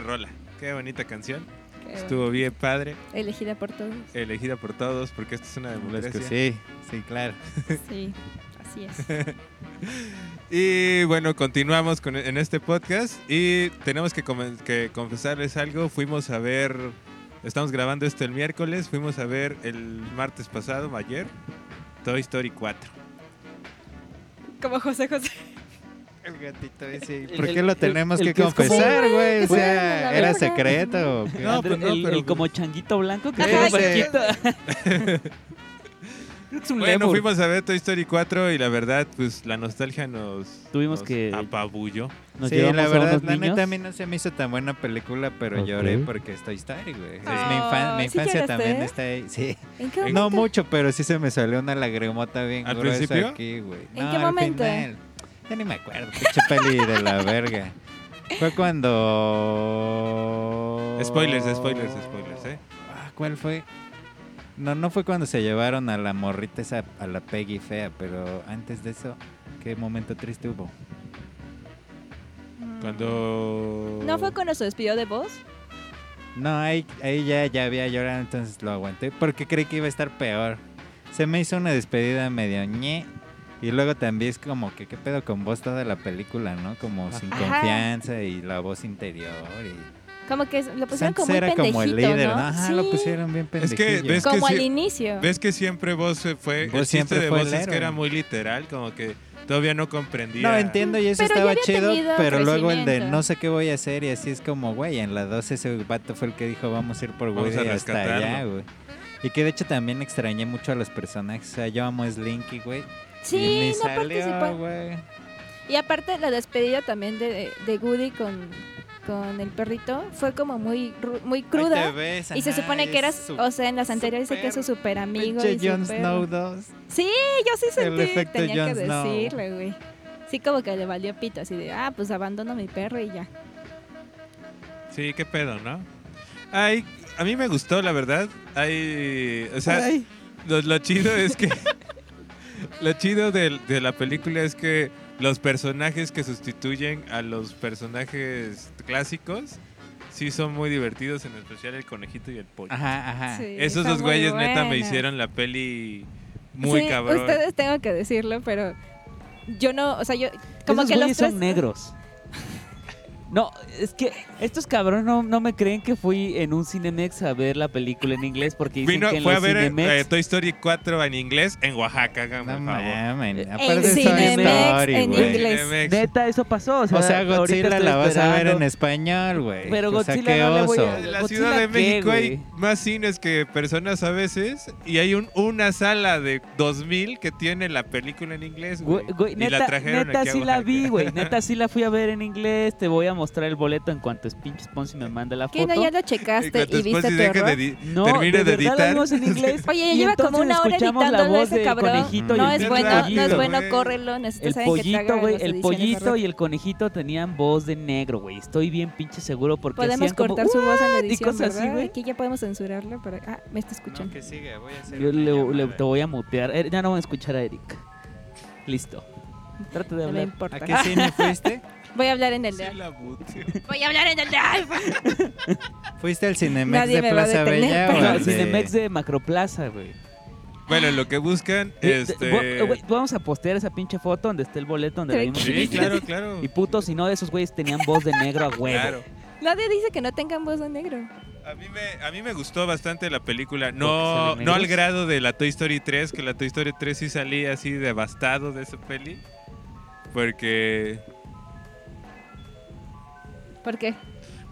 bonita rola. Qué bonita canción. Estuvo bien padre. Elegida por todos. Elegida por todos porque esta es una democracia. Sí, sí, claro. Sí, así es. Y bueno, continuamos con, en este podcast y tenemos que, que confesarles algo. Fuimos a ver, estamos grabando esto el miércoles, fuimos a ver el martes pasado, ayer, Toy Story 4. Como José José. El gatito ese. ¿Por El- qué lo tenemos el que confesar, güey? O Bueno, sea, ¿era secreto? No, pues no, pero- el como changuito blanco que un Bueno, lemur. fuimos a ver Toy Story 4 y la verdad, pues la nostalgia nos, Tuvimos nos que- apabulló. Nos sí, la verdad, la neta a mí no se me hizo tan buena película, pero lloré porque es Toy Story, güey. Es mi, Ah, infan- mi ¿sí infancia también está ahí. Sí. ¿En qué No mucho, pero sí se me salió una lagrimota bien ¿Al gruesa principio? aquí, güey. ¿En No, qué al momento? final. Ya ni me acuerdo, pinche peli de la verga. Fue cuando... Spoilers, spoilers, spoilers, ¿eh? Ah, ¿Cuál fue? No, no fue cuando se llevaron a la morrita esa, a la Peggy fea, pero antes de eso, ¿qué momento triste hubo? Cuando... ¿No fue cuando se despidió de vos? No, ahí, ahí ya, ya había llorado, entonces lo aguanté, porque creí que iba a estar peor. Se me hizo una despedida medio ñe, y luego también es como que qué pedo con vos toda la película, ¿no? Como sin Ajá. confianza y la voz interior y... Como que lo pusieron Antes como muy era como el pendejito, líder, ¿no? ¿no? Ajá, lo pusieron bien Es que Como que al inicio. ¿Ves que siempre vos se fue? Vos el chiste siempre de fue vos el es que era muy literal, como que todavía no comprendía. No, entiendo y eso Pero estaba chido, pero luego el de no sé qué voy a hacer y así es como, güey, en la 2 ese vato fue el que dijo vamos a ir por Vamos a Woody hasta allá, güey. Y que de hecho también extrañé mucho a los personajes, o sea, yo amo a Slinky, güey. Sí, no salió, participó. güey. Y aparte la despedida también de, de Woody con, con el perrito fue como muy, muy Ahí te cruda. ves, Y se ajá, supone que eras, su o sea, en las anteriores dice que es su súper super amigo. y Jon súper- Snow 2. Sí, yo sí sentí, efecto tenía Jon que Snow. decirle, güey. Sí, como que le valió pito, así de, ah, pues abandono a mi perro y ya. Sí, qué pedo, ¿no? Ay, a mí me gustó, la verdad. Ay, o sea, Ay. lo, lo chido es que. lo chido de, de la película es que los personajes que sustituyen a los personajes clásicos sí son muy divertidos, en especial el conejito y el pollo. Ajá, ajá. Sí, Esos dos güeyes neta me hicieron la peli muy Sí, cabrón. Ustedes tengo que decirlo, pero yo no, o sea, yo como Esos que los güeyes tres son negros. No, es que estos cabrones no, no me creen que fui en un Cinemex a ver la película en inglés porque dicen Vino, que en fue a los ver eh, Cinemex... Toy Story 4 en inglés en Oaxaca, hágame No favor. En aparte de Toy Cinemex, Story, en güey. inglés. Cinemex. Neta, eso pasó. O sea, O sea, Godzilla la vas a ver en español, güey. Pero o sea, Godzilla no le voy a-. En la ¿Godzilla Ciudad de qué, México hay más cines que personas a veces y hay un, una sala de 2000 que tiene la película en inglés, güey. Y neta, la trajeron neta aquí a sí la Oaxaca. vi, güey. Neta sí la fui a ver en inglés. Te voy a mostrar el boleto en cuanto es pinches Ponzi me manda la ¿Qué foto. no ya lo checaste y viste tu error? de No, termine de, de, verdad editar. en inglés. Oye, ya lleva como una hora voz ese cabrón. No el es bueno, no es bueno, córrelo. Necesitas El que pollito, güey, el pollito y el conejito tenían voz de negro, güey. Estoy bien pinche seguro porque Podemos cortar su voz en la edición. Aquí ya podemos censurarlo, pero... Ah, me está No, escuchando. que sigue, voy a hacer Yo le, te voy a mutear. Eh, Ya no voy a escuchar a Eric. Listo. Trata de No me hablar. importa. ¿A qué cine fuiste? Voy a hablar en el de... Sí. Voy a hablar en el de... ¿Fuiste al Cinemex Nadie de Plaza Bella o al de... Cinemex de Macroplaza, güey. Bueno, lo que buscan, Eh, este... de- güey, Vamos a postear esa pinche foto donde está el boleto donde vimos Sí, claro, claro. Y puto, si no, esos güeyes tenían voz de negro a huevo. Claro. Nadie dice que no tengan voz de negro. A mí, me, a mí me gustó bastante la película. ¿Porque No, no al grado de la Toy Story 3, que la Toy Story 3 sí salía así devastado de esa peli. Porque... ¿Por qué?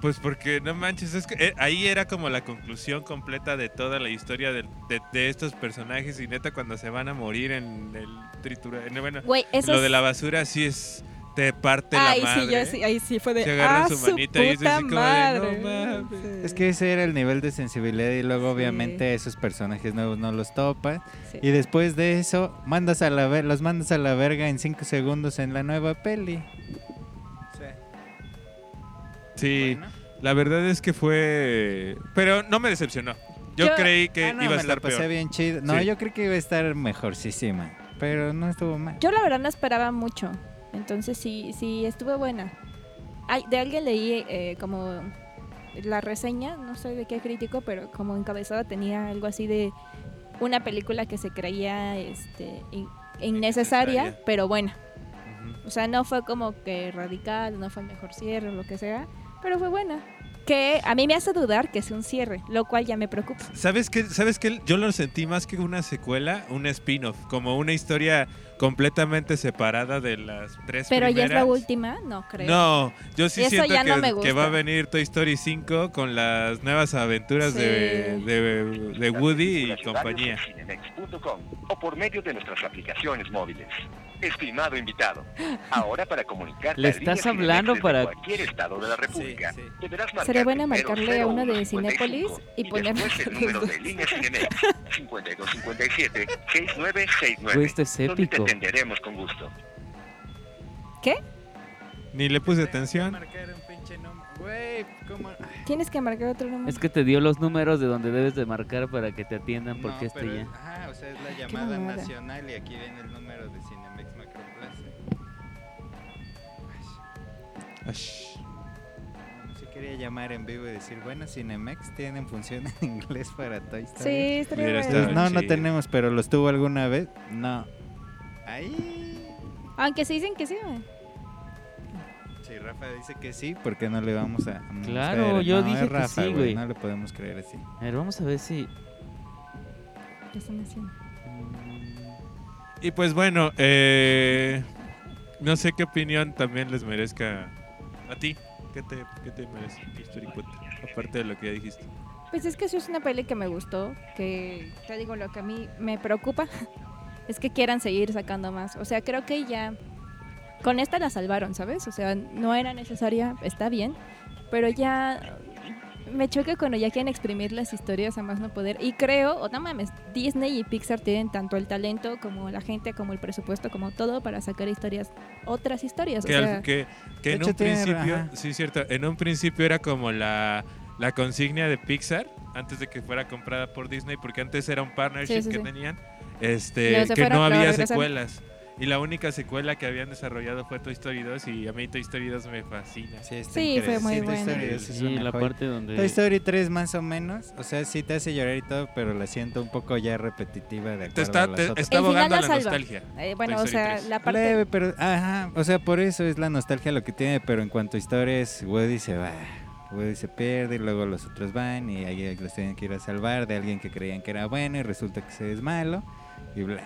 Pues porque, no manches, es que eh, ahí era como la conclusión completa de toda la historia de, de estos personajes y neta cuando se van a morir en el tritura... en- bueno, lo es- de la basura sí es... Te parte Ay, la madre. sí, yo sí, ahí sí fue de... Se agarran ¡Ah, su su manita y es así como de, madre! "No mames". Sí. Es que ese era el nivel de sensibilidad y luego Sí. obviamente esos personajes nuevos no los topas. Sí. Y después de eso, mandas a la ver los mandas a la verga en 5 segundos en la nueva peli. Sí, Bueno. la verdad es que fue... Pero no me decepcionó. Yo, Yo- creí que Ah, no, iba a estar peor. bien chido. No, Sí. yo creo que iba a estar mejorcísima, pero no estuvo mal. Yo la verdad no esperaba mucho. Entonces sí, sí, estuvo buena. Ay, de alguien leí eh, como la reseña, no sé de qué crítico, pero como encabezada tenía algo así de una película que se creía este in- innecesaria, Innecesaria. pero buena. O sea, no fue como que radical, no fue el mejor cierre, lo que sea, pero fue buena. Que a mí me hace dudar que sea un cierre, lo cual ya me preocupa. ¿Sabes qué? ¿Sabes qué? Yo lo sentí más que una secuela, un spin-off, como una historia completamente separada de las tres Pero ya es la primeras. última, no creo. No, yo sí Eso siento que, no que va a venir Toy Story 5 con las nuevas aventuras Sí. de, de- de Woody y compañía. O por medio de nuestras aplicaciones móviles. Estimado invitado, ahora para comunicarte ¿Le estás hablando para- cualquier estado de la República, Sí, sí. deberás marcar Sería bueno marcarle a uno de 0155 Cinépolis y ponerle el número de línea Cinemex 5257 6969 Güey, esto es donde te épico. atenderemos con gusto. ¿Qué? Ni le puse atención. Tienes que marcar otro número. Es que te dio los números de donde debes de marcar para que te atiendan porque No, este ya. Ajá, o sea, es la llamada nacional y aquí viene el número de Cinemex Ash. Si quería llamar en vivo y decir, bueno, Cinemex tienen función en inglés para Toy Story. Sí, estaría Hubiera bueno. Pues no, no tenemos, pero los tuvo alguna vez. No. Ahí. Aunque se dicen que sí, güey. Sí. Si Rafa dice que sí, ¿por qué no le vamos a, a Claro, yo No, dije es que Rafa, sí, güey. No le podemos creer así. A ver, vamos a ver si. ¿Qué están haciendo? Y pues bueno, eh, no sé qué opinión también les merezca a ti. ¿Qué te, qué te merece History? Aparte de lo que ya dijiste. Pues es que sí es una peli que me gustó, que te digo lo que a mí me preocupa es que quieran seguir sacando más. O sea, creo que ya con esta la salvaron, ¿sabes? O sea, no era necesaria, está bien, pero ya me choca cuando ya quieren exprimir las historias a más no poder. Y creo, o no mames, Disney y Pixar tienen tanto el talento como la gente, como el presupuesto, como todo para sacar historias, otras historias. O Que, al- sea, que, en un principio, ajá. sí, cierto, en un principio era como la, la consigna de Pixar antes de que fuera comprada por Disney, porque antes era un partnership Sí, sí, que sí. tenían, este, que fueron, no había secuelas. Y la única secuela que habían desarrollado fue Toy Story 2 y a mí Toy Story 2 me fascina. Sí, está Sí, fue muy Toy buena. Story 2 es Sí, una la joya. parte donde. Toy Story 3 más o menos, o sea, sí te hace llorar y todo, pero la siento un poco ya repetitiva de acuerdo Te a está, las te- otras. está abogando a la la nostalgia. eh, bueno, Toy o sea, 3. la parte... Leve, pero, ajá, o sea, por eso es la nostalgia lo que tiene, pero en cuanto a historias, Woody se va, Woody se pierde y luego los otros van y ahí los tienen que ir a salvar de alguien que creían que era bueno y resulta que se es malo y bla.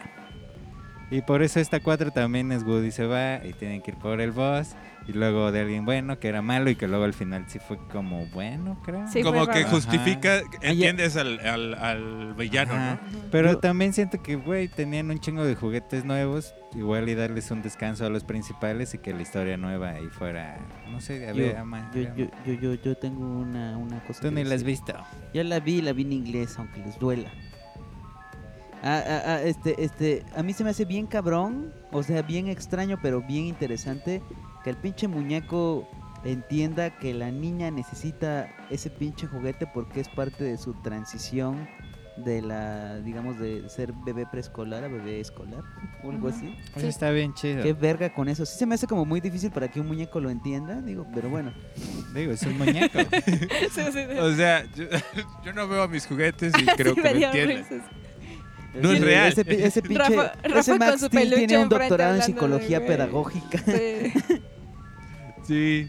Y por eso esta 4 también es Woody se va y tienen que ir por el boss y luego de alguien bueno que era malo y que luego al final sí fue como bueno, creo. Sí, como que raro. justifica, ya- entiendes al, al, al villano, Ajá. ¿no? Pero Yo- también siento que, güey, tenían un chingo de juguetes nuevos. Igual y darles un descanso a los principales y que la historia nueva ahí fuera, no sé, había más. Yo, yo, yo, yo, yo tengo una, una cosa. Tú que ni la has visto. Ya la vi, la vi en inglés, aunque les duela. Ah, ah, ah, este, este, a mí se me hace bien cabrón, o sea, bien extraño, pero bien interesante que el pinche muñeco entienda que la niña necesita ese pinche juguete porque es parte de su transición de la, digamos, de ser bebé preescolar a bebé escolar, o algo así. Está bien chido. Qué verga con eso. Sí se me hace como muy difícil para que un muñeco lo entienda, digo, pero bueno. Digo, es un muñeco. Sí, sí, sí. O sea, yo, yo no veo a mis juguetes y creo que me entienden. risas. No es real. Ese, ese pinche, Rafa- Rafa ese con Max su Steel tiene un doctorado en psicología pedagógica. Sí. Sí.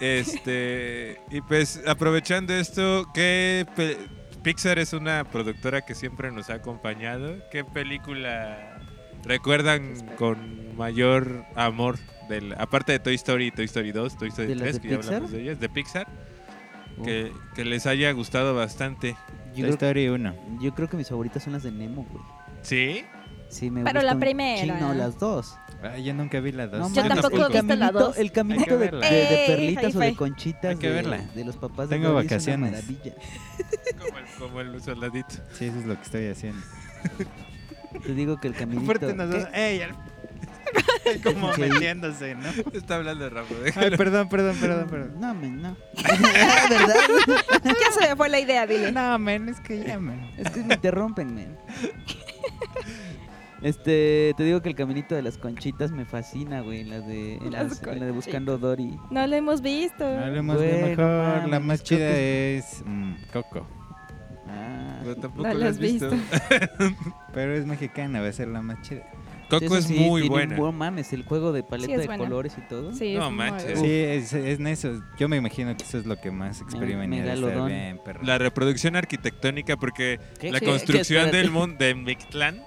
Este. Y pues, aprovechando esto, ¿qué. pe- Pixar es una productora que siempre nos ha acompañado. ¿Qué película recuerdan con mayor amor? Del, aparte de Toy Story y Toy Story 2, Toy Story ¿De las 3, de que ya Pixar? hablamos de ellas, de Pixar, que, que les haya gustado bastante. Yo, Toy creo, Story 1. yo creo que mis favoritas son las de Nemo, güey. ¿Sí? Sí, me Pero la primera. chingo, las dos. Ah, yo nunca vi la 2. No Yo tampoco he visto la dos. El caminito de, verla. de- de Ey, perlitas ahí o de conchitas Hay que de, verla. de los papás de Tengo Dory es una vacaciones. maravilla. Como el, como el soldadito. Sí, eso es lo que estoy haciendo. Te digo que el caminito... Aparte nos dos- ¡Ey! al- Como Sí. metiéndose, ¿no? Está hablando de Rafa. Ay, perdón, perdón, perdón, perdón. No, men, no. ¿Verdad? Ya se me fue la idea, dile. No, men, es que ya, men. Es que me interrumpen, men. Este, te digo que el caminito de las conchitas me fascina, güey. La de, en Las la de Buscando Dory. No lo hemos visto. Hablemos de Bueno, mejor. la más chida es mm, Coco. Ah, Pero tampoco No lo lo has has visto. Pero es mexicana, va a ser la más chida. Coco es sí, muy buena. buen mames, el juego de paleta es de buena. colores y todo. Sí, No manches. Sí, es, es en eso. Yo me imagino que eso es lo que más bien, perro. La reproducción arquitectónica, porque ¿Qué? la construcción ¿Qué? del mundo de Mictlán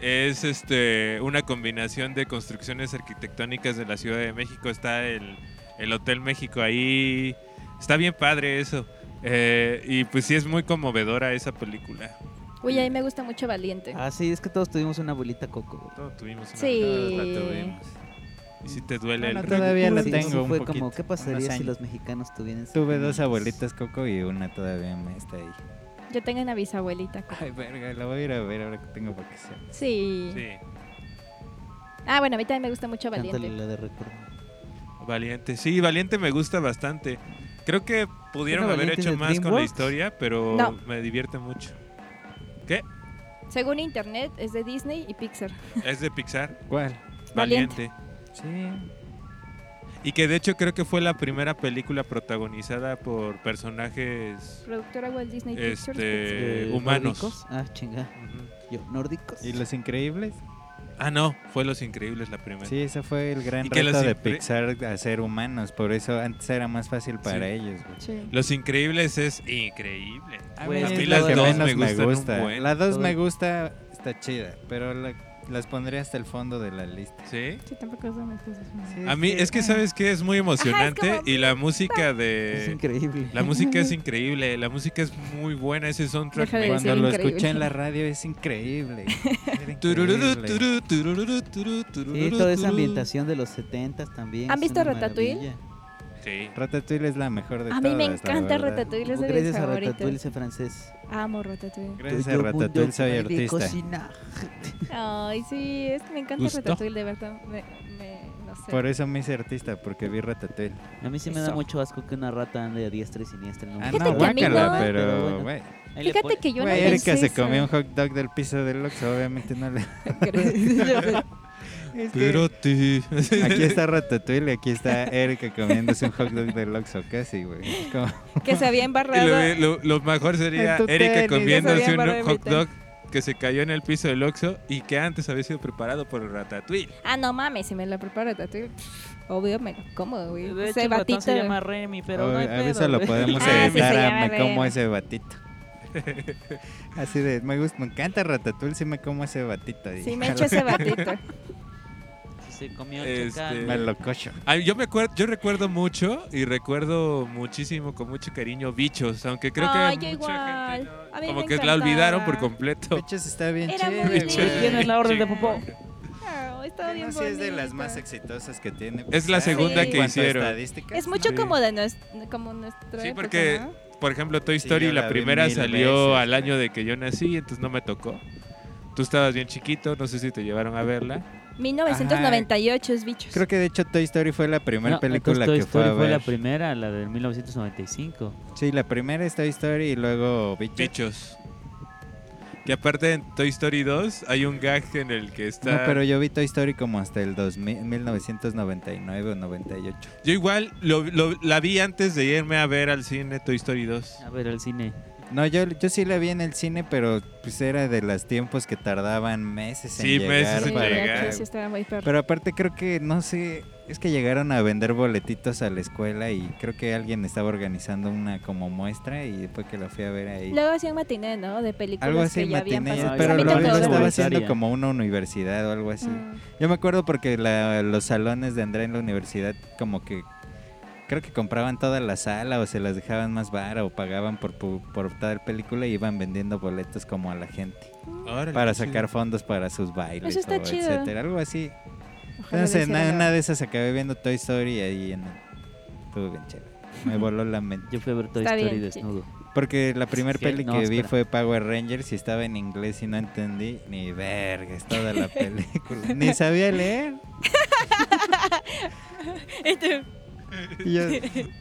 es este una combinación de construcciones arquitectónicas de la Ciudad de México. Está el, el Hotel México ahí. Está bien padre eso. Eh, y pues sí es muy conmovedora esa película. Uy, a mí me gusta mucho Valiente. Ah, sí, es que todos tuvimos una abuelita coco. Todos tuvimos una Sí. todos la tuvimos. Y si te duele Bueno, el todavía la Sí, tengo sí un fue poquito, como, ¿qué pasaría si los mexicanos tuvieran Tuve dos abuelitas? Coco y una todavía me está ahí. Yo tengo una bisabuelita. Ay, verga, la voy a ir a ver ahora que tengo vacaciones. Sí. Sí, Ah, bueno, a mí también me gusta mucho Cántale Valiente. la de recuerdo. Valiente. Sí, Valiente me gusta bastante. Creo que pudieron ¿Era haber hecho más con la historia, pero No. me divierte mucho. Según internet, es de Disney y Pixar. Es de Pixar. ¿Cuál? Valiente. Valiente. Sí. Y que de hecho creo que fue la primera película protagonizada por personajes Productora Walt Disney Pictures. este, humanos. ¿nórdicos? Ah, chinga. Yo, ¿nórdicos? ¿Y Los Increíbles? Ah, no, fue Los Increíbles la primera. Sí, ese fue el gran reto los de Pixar hacer humanos, por eso antes era más fácil para Sí. ellos. Sí. Los Increíbles es increíble. A Güey, mí, es es mí la las dos me me gusta. La dos me gusta, está chida, pero la- las pondré hasta el fondo de la lista. ¿Sí? Sí, tampoco son mis cosas. Sí, A mí es que sabes que es muy emocionante como- y la música Es de increíble. la música es increíble, la música es muy buena, ese soundtrack de Cuando lo increíble. escuché en la radio es increíble. Increíble. Sí, toda esa ambientación de los 70 también. ¿Han es visto Ratatouille? maravilla. Sí. Ratatouille es la mejor de A todas. mí me encanta. Ratatouille, es de mis Gracias a favoritos. Ratatouille sé francés. Amo Ratatouille. Gracias a Ratatouille soy artista. Ay, sí, es que me encanta Gustó. Ratatouille, de verdad. Me, me- no sé. Por eso me hice artista, porque vi Ratatouille. A mí sí me da mucho asco que una rata ande a diestra y siniestra. en un Ah, no, a guácala, no. pero, Pero bueno. Fíjate que yo no Erika se comió un hot dog del piso del Oxxo, obviamente no le... Es que Aquí está Ratatouille y aquí está Erika comiéndose un hot dog del Oxxo, casi, güey. Que se había embarrado. lo, lo- lo mejor sería Erika comiéndose un hot dog que se cayó en el piso del Oxxo y que antes había sido preparado por el Ratatouille. Ah, no mames, si me la prepara Ratatouille, obvio me lo como, güey. De Ese batito. se llama Remy, pero no hay a veces lo podemos Ah, editar a me como ese batito. Así de, me gusta, me encanta Ratatouille, sí me como ese batito. Sí, me echo ese batito. Se comió el Este- chacal. Me lo cocho. Ay, yo me acuerdo, yo recuerdo mucho y recuerdo muchísimo con mucho cariño bichos, aunque creo Ay, que mucha igual. gente no- A mí como me que la olvidaron por encantaba. completo. Bichos está bien Era chévere. Tienes la orden de popó. Estaba bien No, sí es de las más exitosas que tiene. Es la segunda En que hicieron. estadísticas, Es mucho Sí. como de nuestra, como nuestra Sí, época, porque- ¿no? Por ejemplo, Toy Sí, Story, la la primera salió veces, al año de que yo nací, entonces no me tocó. Tú estabas bien chiquito, no sé si te llevaron a verla. 1998 es bichos. Creo que de hecho Toy Story fue la primera No, película Toy que fue a Story fue ver. la primera, la del 1995. Sí, la primera es Toy Story y luego Bichos. Bichos. Que aparte en Toy Story 2 hay un gag en el que está... No, pero yo vi Toy Story como hasta el 2000, 1999 o 98. Yo igual lo, lo- la vi antes de irme a ver al cine Toy Story 2. A ver, al cine. No, yo, yo sí la vi en el cine, pero pues era de los tiempos que tardaban meses en Sí, llegar. meses Sí, en para- llegar. aquí sí estaba muy perro. Pero aparte creo que, no sé, es que llegaron a vender boletitos a la escuela y creo que alguien estaba organizando una como muestra y fue que la fui a ver ahí. Luego hacían matiné, ¿no? De películas Algo así, que ya habían matiné, pasado. pero lo, lo estaba haciendo como una universidad o algo así. Mm. Yo me acuerdo porque la- los salones de Andrea en la universidad como que creo que compraban toda la sala o se las dejaban más vara o pagaban por, por, por tal película y iban vendiendo boletos como a la gente Órale, para qué chido. sacar fondos para sus bailes Eso está o chido. etcétera, algo así. Ojalá Entonces, en una, de esas acabé viendo Toy Story ahí en estuvo bien chévere. Me voló la mente. Yo fui a ver Toy Está Story bien, desnudo. Porque la primer Sí, peli no, que vi fue Power Rangers y estaba en inglés y no entendí ni vergas toda la película. ni sabía leer. Y, yo-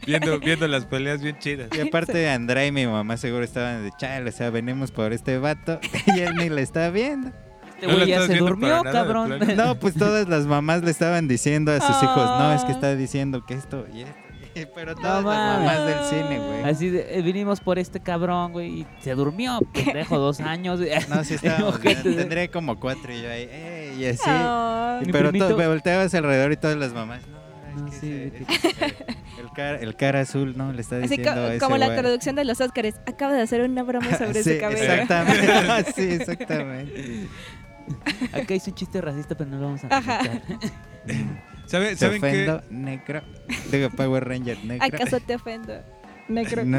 Viendo, viendo las peleas bien chidas. y aparte Andrea y mi mamá seguro estaban de chale, o sea, venimos por este vato y él ni la está viendo. Este No güey ya se durmió, nada, cabrón. No, pues todas las mamás le estaban diciendo a sus hijos, no, es que está diciendo que esto y esto. Pero todas las mamás del cine, güey. Así de, eh, vinimos por este cabrón, güey, y se durmió, pendejo, dos años. No, sí estábamos, Ojete. tendría como cuatro y yo ahí, "Ey", y así. Pero primito- volteabas alrededor y todas las mamás. No, No, que sí, el, cara, el cara azul, ¿no? Le está Así diciendo co- a ese como la güey. traducción de los Óscares. Acaba de hacer una broma sobre Sí, su cabello. Exactamente. sí, exactamente. Acá hice un chiste racista, pero no lo vamos a Ajá. comentar. ¿Sabe- Te ¿Saben qué? ofendo, negro. Digo, Power Ranger, negro. ¿Acaso te ofendo? Negro. No,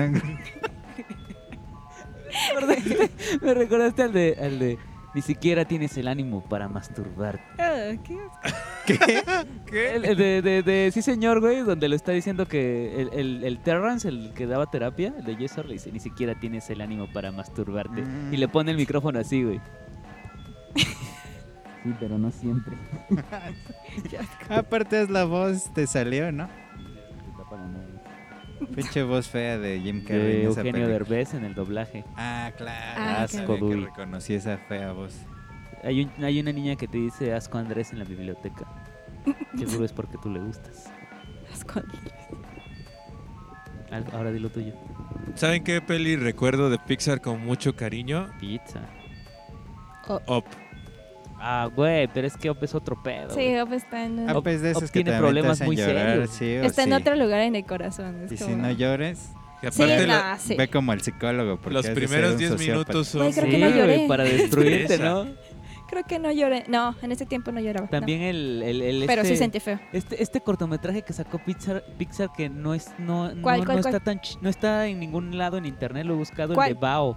Me recordaste al de, al de ni siquiera tienes el ánimo para masturbarte. Ah, ¿qué? ¿Qué? El, el de, de, de sí señor, güey, donde le está diciendo que el, el, el Terrence, el que daba terapia, el de Jessor, le dice, ni siquiera tienes el ánimo para masturbarte. Mm. Y le pone el micrófono así, güey. Sí, pero no siempre. Aparte es la voz, te salió, ¿no? Pinche voz fea de Jim Carrey De en esa Eugenio película. Derbez en el doblaje. Ah, claro. Ah, asco, que reconocí esa fea voz. Hay, un- hay una niña que te dice asco Andrés en la biblioteca. Seguro es porque tú le gustas. Asco. Al- Ahora di lo tuyo. ¿Saben qué peli recuerdo de Pixar con mucho cariño? Pizza. Up. Ah, güey, pero es que Op es otro pedo. Sí. Op está en, un- de esos que obtiene también problemas muy llorar, serios. sí está en sí. otro lugar en el corazón. es Y si no llores, Que Sí, aparte no, la- sí. ve como el psicólogo. porque los primeros un 10 sociópata. minutos son creo Sí, que no güey, lloré. para destruirte. ¿no? Creo que no lloré. No, en ese tiempo no lloraba. no. También el, el, el Pero sí este- sentí feo. Este, este cortometraje que sacó Pixar, Pixar que no es no, no, ¿Cuál, no cuál, está cuál? tan no está en ningún lado en internet, lo he buscado ¿Cuál? el de Bao,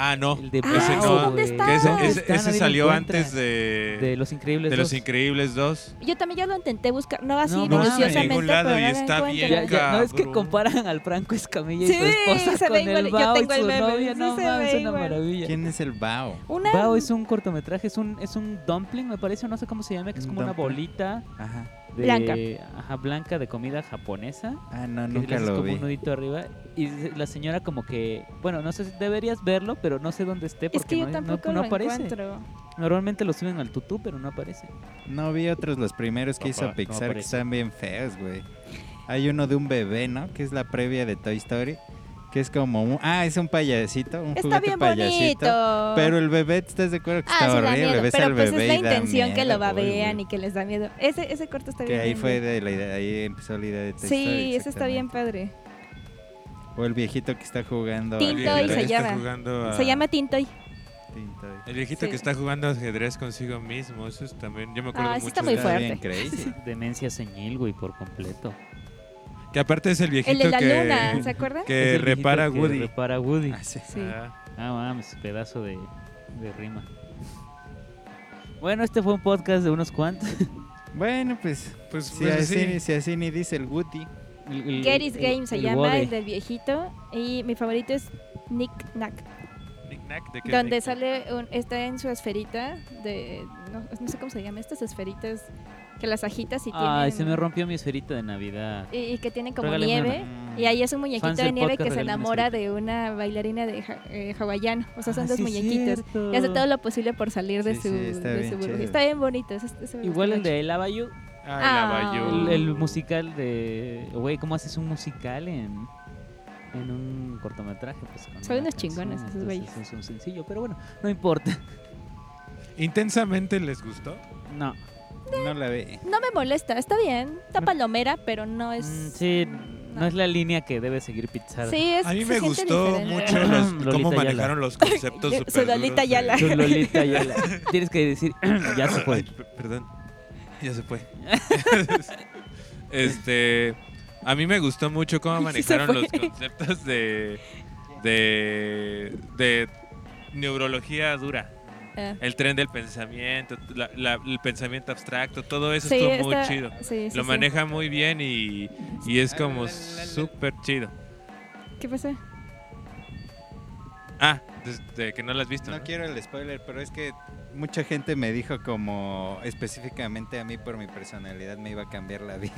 Ah, no. el de Ah, ese sí, no. ¿dónde está? Que ese, ¿Dónde ese- ese lo salió antes de, de Los Increíbles de Los 2. Increíbles 2. Yo también ya lo intenté buscar, no así No, No está en minuciosamente, ningún lado pero y está encuentro. bien Ya, ya, no es que comparan al Franco Escamilla Sí, y su esposa se con ve el igual, yo Bao y tengo el su novia, sí no se mames, ve es una igual. maravilla. ¿Quién es el Bao? Una, Bao es un cortometraje, es un es un dumpling, me parece, no sé cómo se llama, que es como una bolita Ajá. De, Blanca. Ajá, blanca de comida japonesa. Ah, no, nunca lo como vi. un nudito arriba y la señora como que bueno no sé si deberías verlo pero no sé dónde esté es porque que yo no, no- tampoco no lo aparece encuentro. normalmente lo suben al tutú pero no aparece No vi otros, los primeros que hizo Pixar, que están bien feos, güey. Hay uno de un bebé, ¿no? Que es la previa de Toy Story. Que es como un... Ah, es un payasito, un Está juguete bien payasito. bonito. Pero el bebé, ¿estás de acuerdo que Ah, está horrible? miedo, Ves pero al pues bebé es la y intención que miedo, lo babean y que les da miedo. Ese, ese corto está Que bien ahí lindo. fue de la idea, ahí empezó la idea de Toy Story. Sí, ese está bien padre. O el viejito que está jugando. Tintoy se llama. jugando a- Se llama Tintoy. Tintoy. El viejito Sí. que está jugando ajedrez consigo mismo. Eso es también. Yo me acuerdo Ah, mucho. está muy de- Está bien fuerte. crazy. demencia senil güey por completo Que aparte es el viejito El de la que, luna, ¿se acuerdan? que Es el viejito repara que Woody. repara Woody Ah, sí. Sí. Ah, mames pedazo de, de rima bueno este fue un podcast de unos cuantos Bueno, pues, pues, si, pues así, sí. si así ni dice el Woody. El- Get Is Game se el llama, Woody. el del viejito. Y mi favorito es Nick Knack. Knick-knack, ¿de qué Donde sale, un- está en su esferita de, no, no sé cómo se llama, estas esferitas que las agitas y ay tienen, se me rompió mi esferita de navidad y, y que tienen como nieve. Y ahí es un muñequito Fans de nieve podcast, que se enamora de una bailarina de ja- eh, hawaiano. O sea, son Ah, dos sí muñequitos. cierto. Y hace todo lo posible por salir de Sí, su, sí, está de bien su. Está bien bonito. igual el de El Abayú Ah, Ah. el Abayú. El, el musical de. Güey, ¿cómo haces un musical en, en un cortometraje? Pues Son unos chingones esos güeyes. Es un sencillo, pero bueno, no importa. Intensamente les gustó. No. No la ve. No me molesta, está bien. Está palomera, pero no es. Mm, sí, no es la línea que debe seguir Pizarro. Sí, es, A mí me gustó diferente. mucho los- cómo manejaron los conceptos Su Lolita Ayala. Su Lolita ya la- Tienes que decir, ya se fue. perdón. Ya se fue. este. A mí me gustó mucho cómo manejaron los conceptos de. de. de neurología dura. Ah. El tren del pensamiento, la- la- el pensamiento abstracto, todo eso Sí, estuvo muy chido. sí, sí, Lo sí. maneja muy bien y, y es como súper chido. ¿Qué pasa? Ah, desde que no lo has visto. No ¿no? quiero el spoiler, pero es que mucha gente me dijo como específicamente a mí por mi personalidad me iba a cambiar la vida.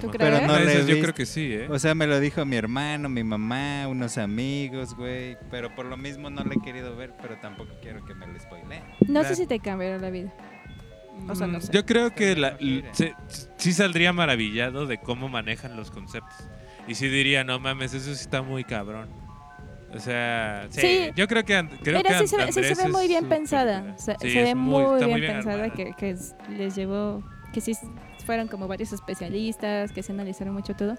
¿Tú crees? Pero no esas yo visto. creo que sí, ¿eh? O sea, me lo dijo mi hermano, mi mamá, unos amigos, güey. Pero por lo mismo no lo he querido ver, pero tampoco quiero que me lo spoileen. No sé si te cambiará la vida. O sea, no Mm, sé. Yo creo que la- se- sí saldría maravillado de cómo manejan los conceptos. Y sí diría, no mames, eso sí está muy cabrón. O sea, sí, Sí. yo creo que, creo Mira, que sí se, ve, sí se ve muy bien pensada. Se, Sí, se ve muy, bien, muy pensada que, que es- les llevó, que sí fueron como varios especialistas, que se analizaron mucho todo.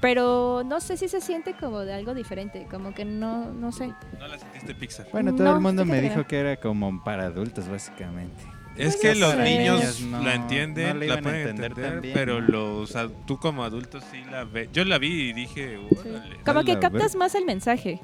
Pero no sé si se siente como de algo diferente, como que no, no sé. No la sentiste Pixar. Bueno, todo No, el mundo me dijo que era como para adultos, básicamente. Es Pues que no los sé. niños no- la entienden, no la pueden entender entender, bien, pero los tú como adulto sí la ves. Yo la vi y dije, Sí. Como que captas más el mensaje.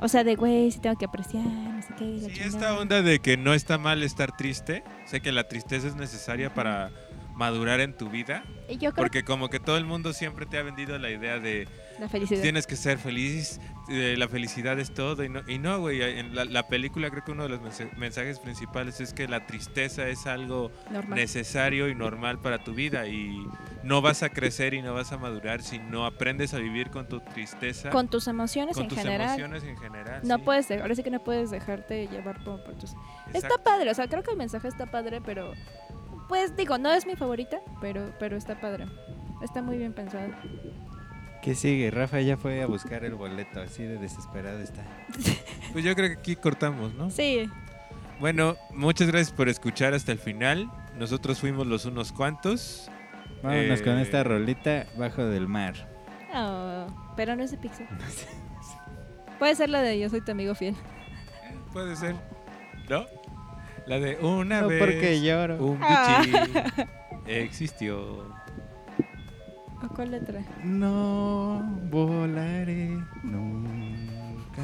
O sea, de güey, sí tengo que apreciar, no sé qué. la Sí, chingada. esta onda de que no está mal estar triste. Sé que la tristeza es necesaria para madurar en tu vida. Y yo creo Porque como que todo el mundo siempre te ha vendido la idea de la felicidad. tienes que ser feliz, eh, la felicidad es todo. Y no, y no güey, en la, la película creo que uno de los mensa- mensajes principales es que la tristeza es algo normal. necesario y normal para tu vida. Y no vas a crecer y no vas a madurar si no aprendes a vivir con tu tristeza, Con tus emociones con en tus general. emociones en general. No sí. puedes, de- ahora sí que no puedes dejarte llevar por, por tus... Está padre, o sea, creo que el mensaje está padre, pero... Pues digo, no es mi favorita, pero, pero está padre. Está muy bien pensado. ¿Qué sigue? Rafa ya fue a buscar el boleto, así de desesperado está. Pues yo creo que aquí cortamos, ¿no? Sí, Bueno, muchas gracias por escuchar hasta el final. Nosotros fuimos los unos cuantos. Vámonos con Eh, esta rolita bajo del mar. Oh, pero no es de Pixar. Puede ser la de Yo soy tu amigo fiel. Puede ser. ¿No? La de una No vez. porque lloro. Un Ah. bichín existió. ¿O cuál letra? No volaré nunca.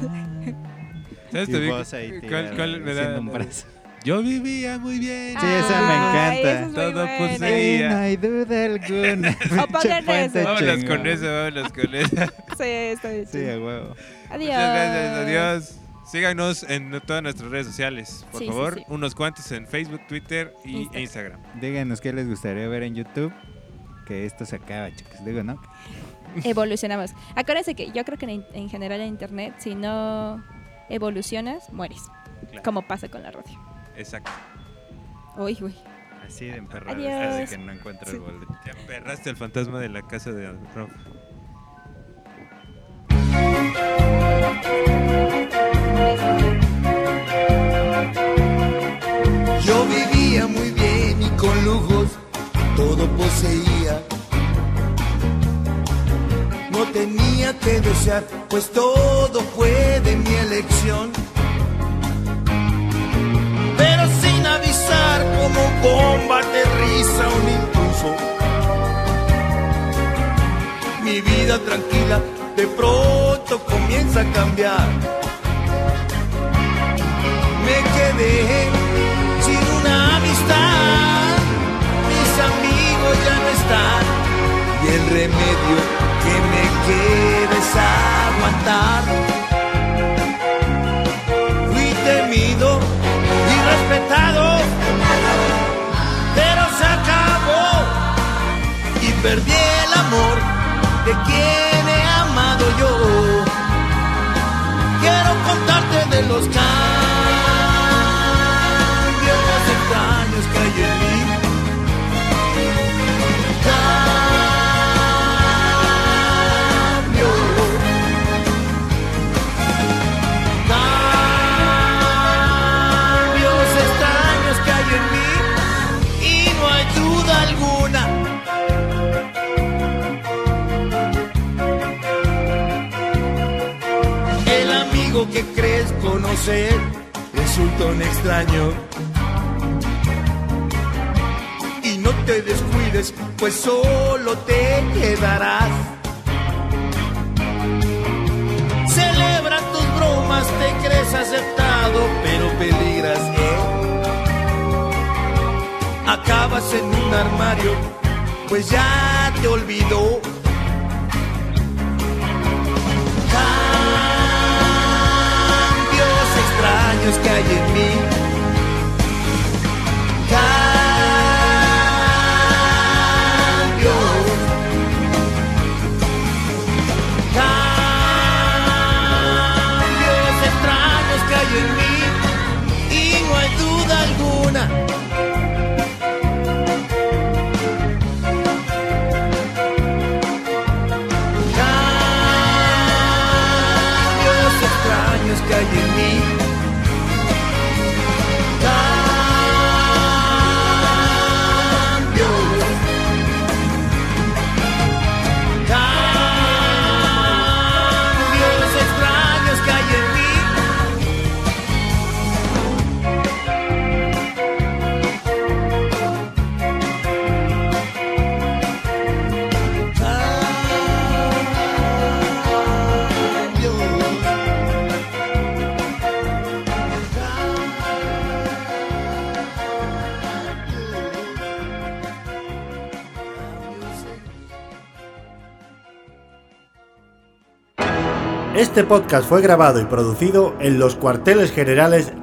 ¿Sabes Y vos ahí cuál- cuál me da- haciendo un brazo. Yo vivía muy bien. Sí, esa me Ay, encanta. esa es Todo poseía. No hay duda alguna. O pongan Pinche eso. Vámonos con eso, vámonos con eso. Sí, está bien. Sí, a huevo. Adiós. Muchas gracias, adiós. Síganos en todas nuestras redes sociales, por Sí, favor. sí. Unos cuantos en Facebook, Twitter y Instagram. e Instagram. Díganos qué les gustaría ver en YouTube. Que esto se acaba, chicos. Digo, ¿no? Evolucionamos. Acuérdense que yo creo que en, en general en internet, si no evolucionas, mueres. Claro. Como pasa con la radio. Exacto. Uy, uy. Así de emperrado Adiós. está de que no encuentro Sí. el boleto. Te aperraste el fantasma de la casa de Rob. Yo vivía muy bien y con lujos todo poseía. No tenía que desear, pues todo fue de mi elección. Pero sin avisar como bomba aterriza un impulso. Mi vida tranquila de pronto comienza a cambiar. Sin una amistad, mis amigos ya no están y el remedio que me queda es aguantar. Fui temido y respetado, pero se acabó y perdí el amor de quien he amado yo. Quiero contarte de los cambios El amigo que crees conocer resulta un extraño. Y no te descuides, pues solo te quedarás. Celebra tus bromas, te crees aceptado, pero peligras, ¿eh? Acabas en un armario, pues ya te olvidó. Extraños que hay en Este podcast fue grabado y producido en los cuarteles generales.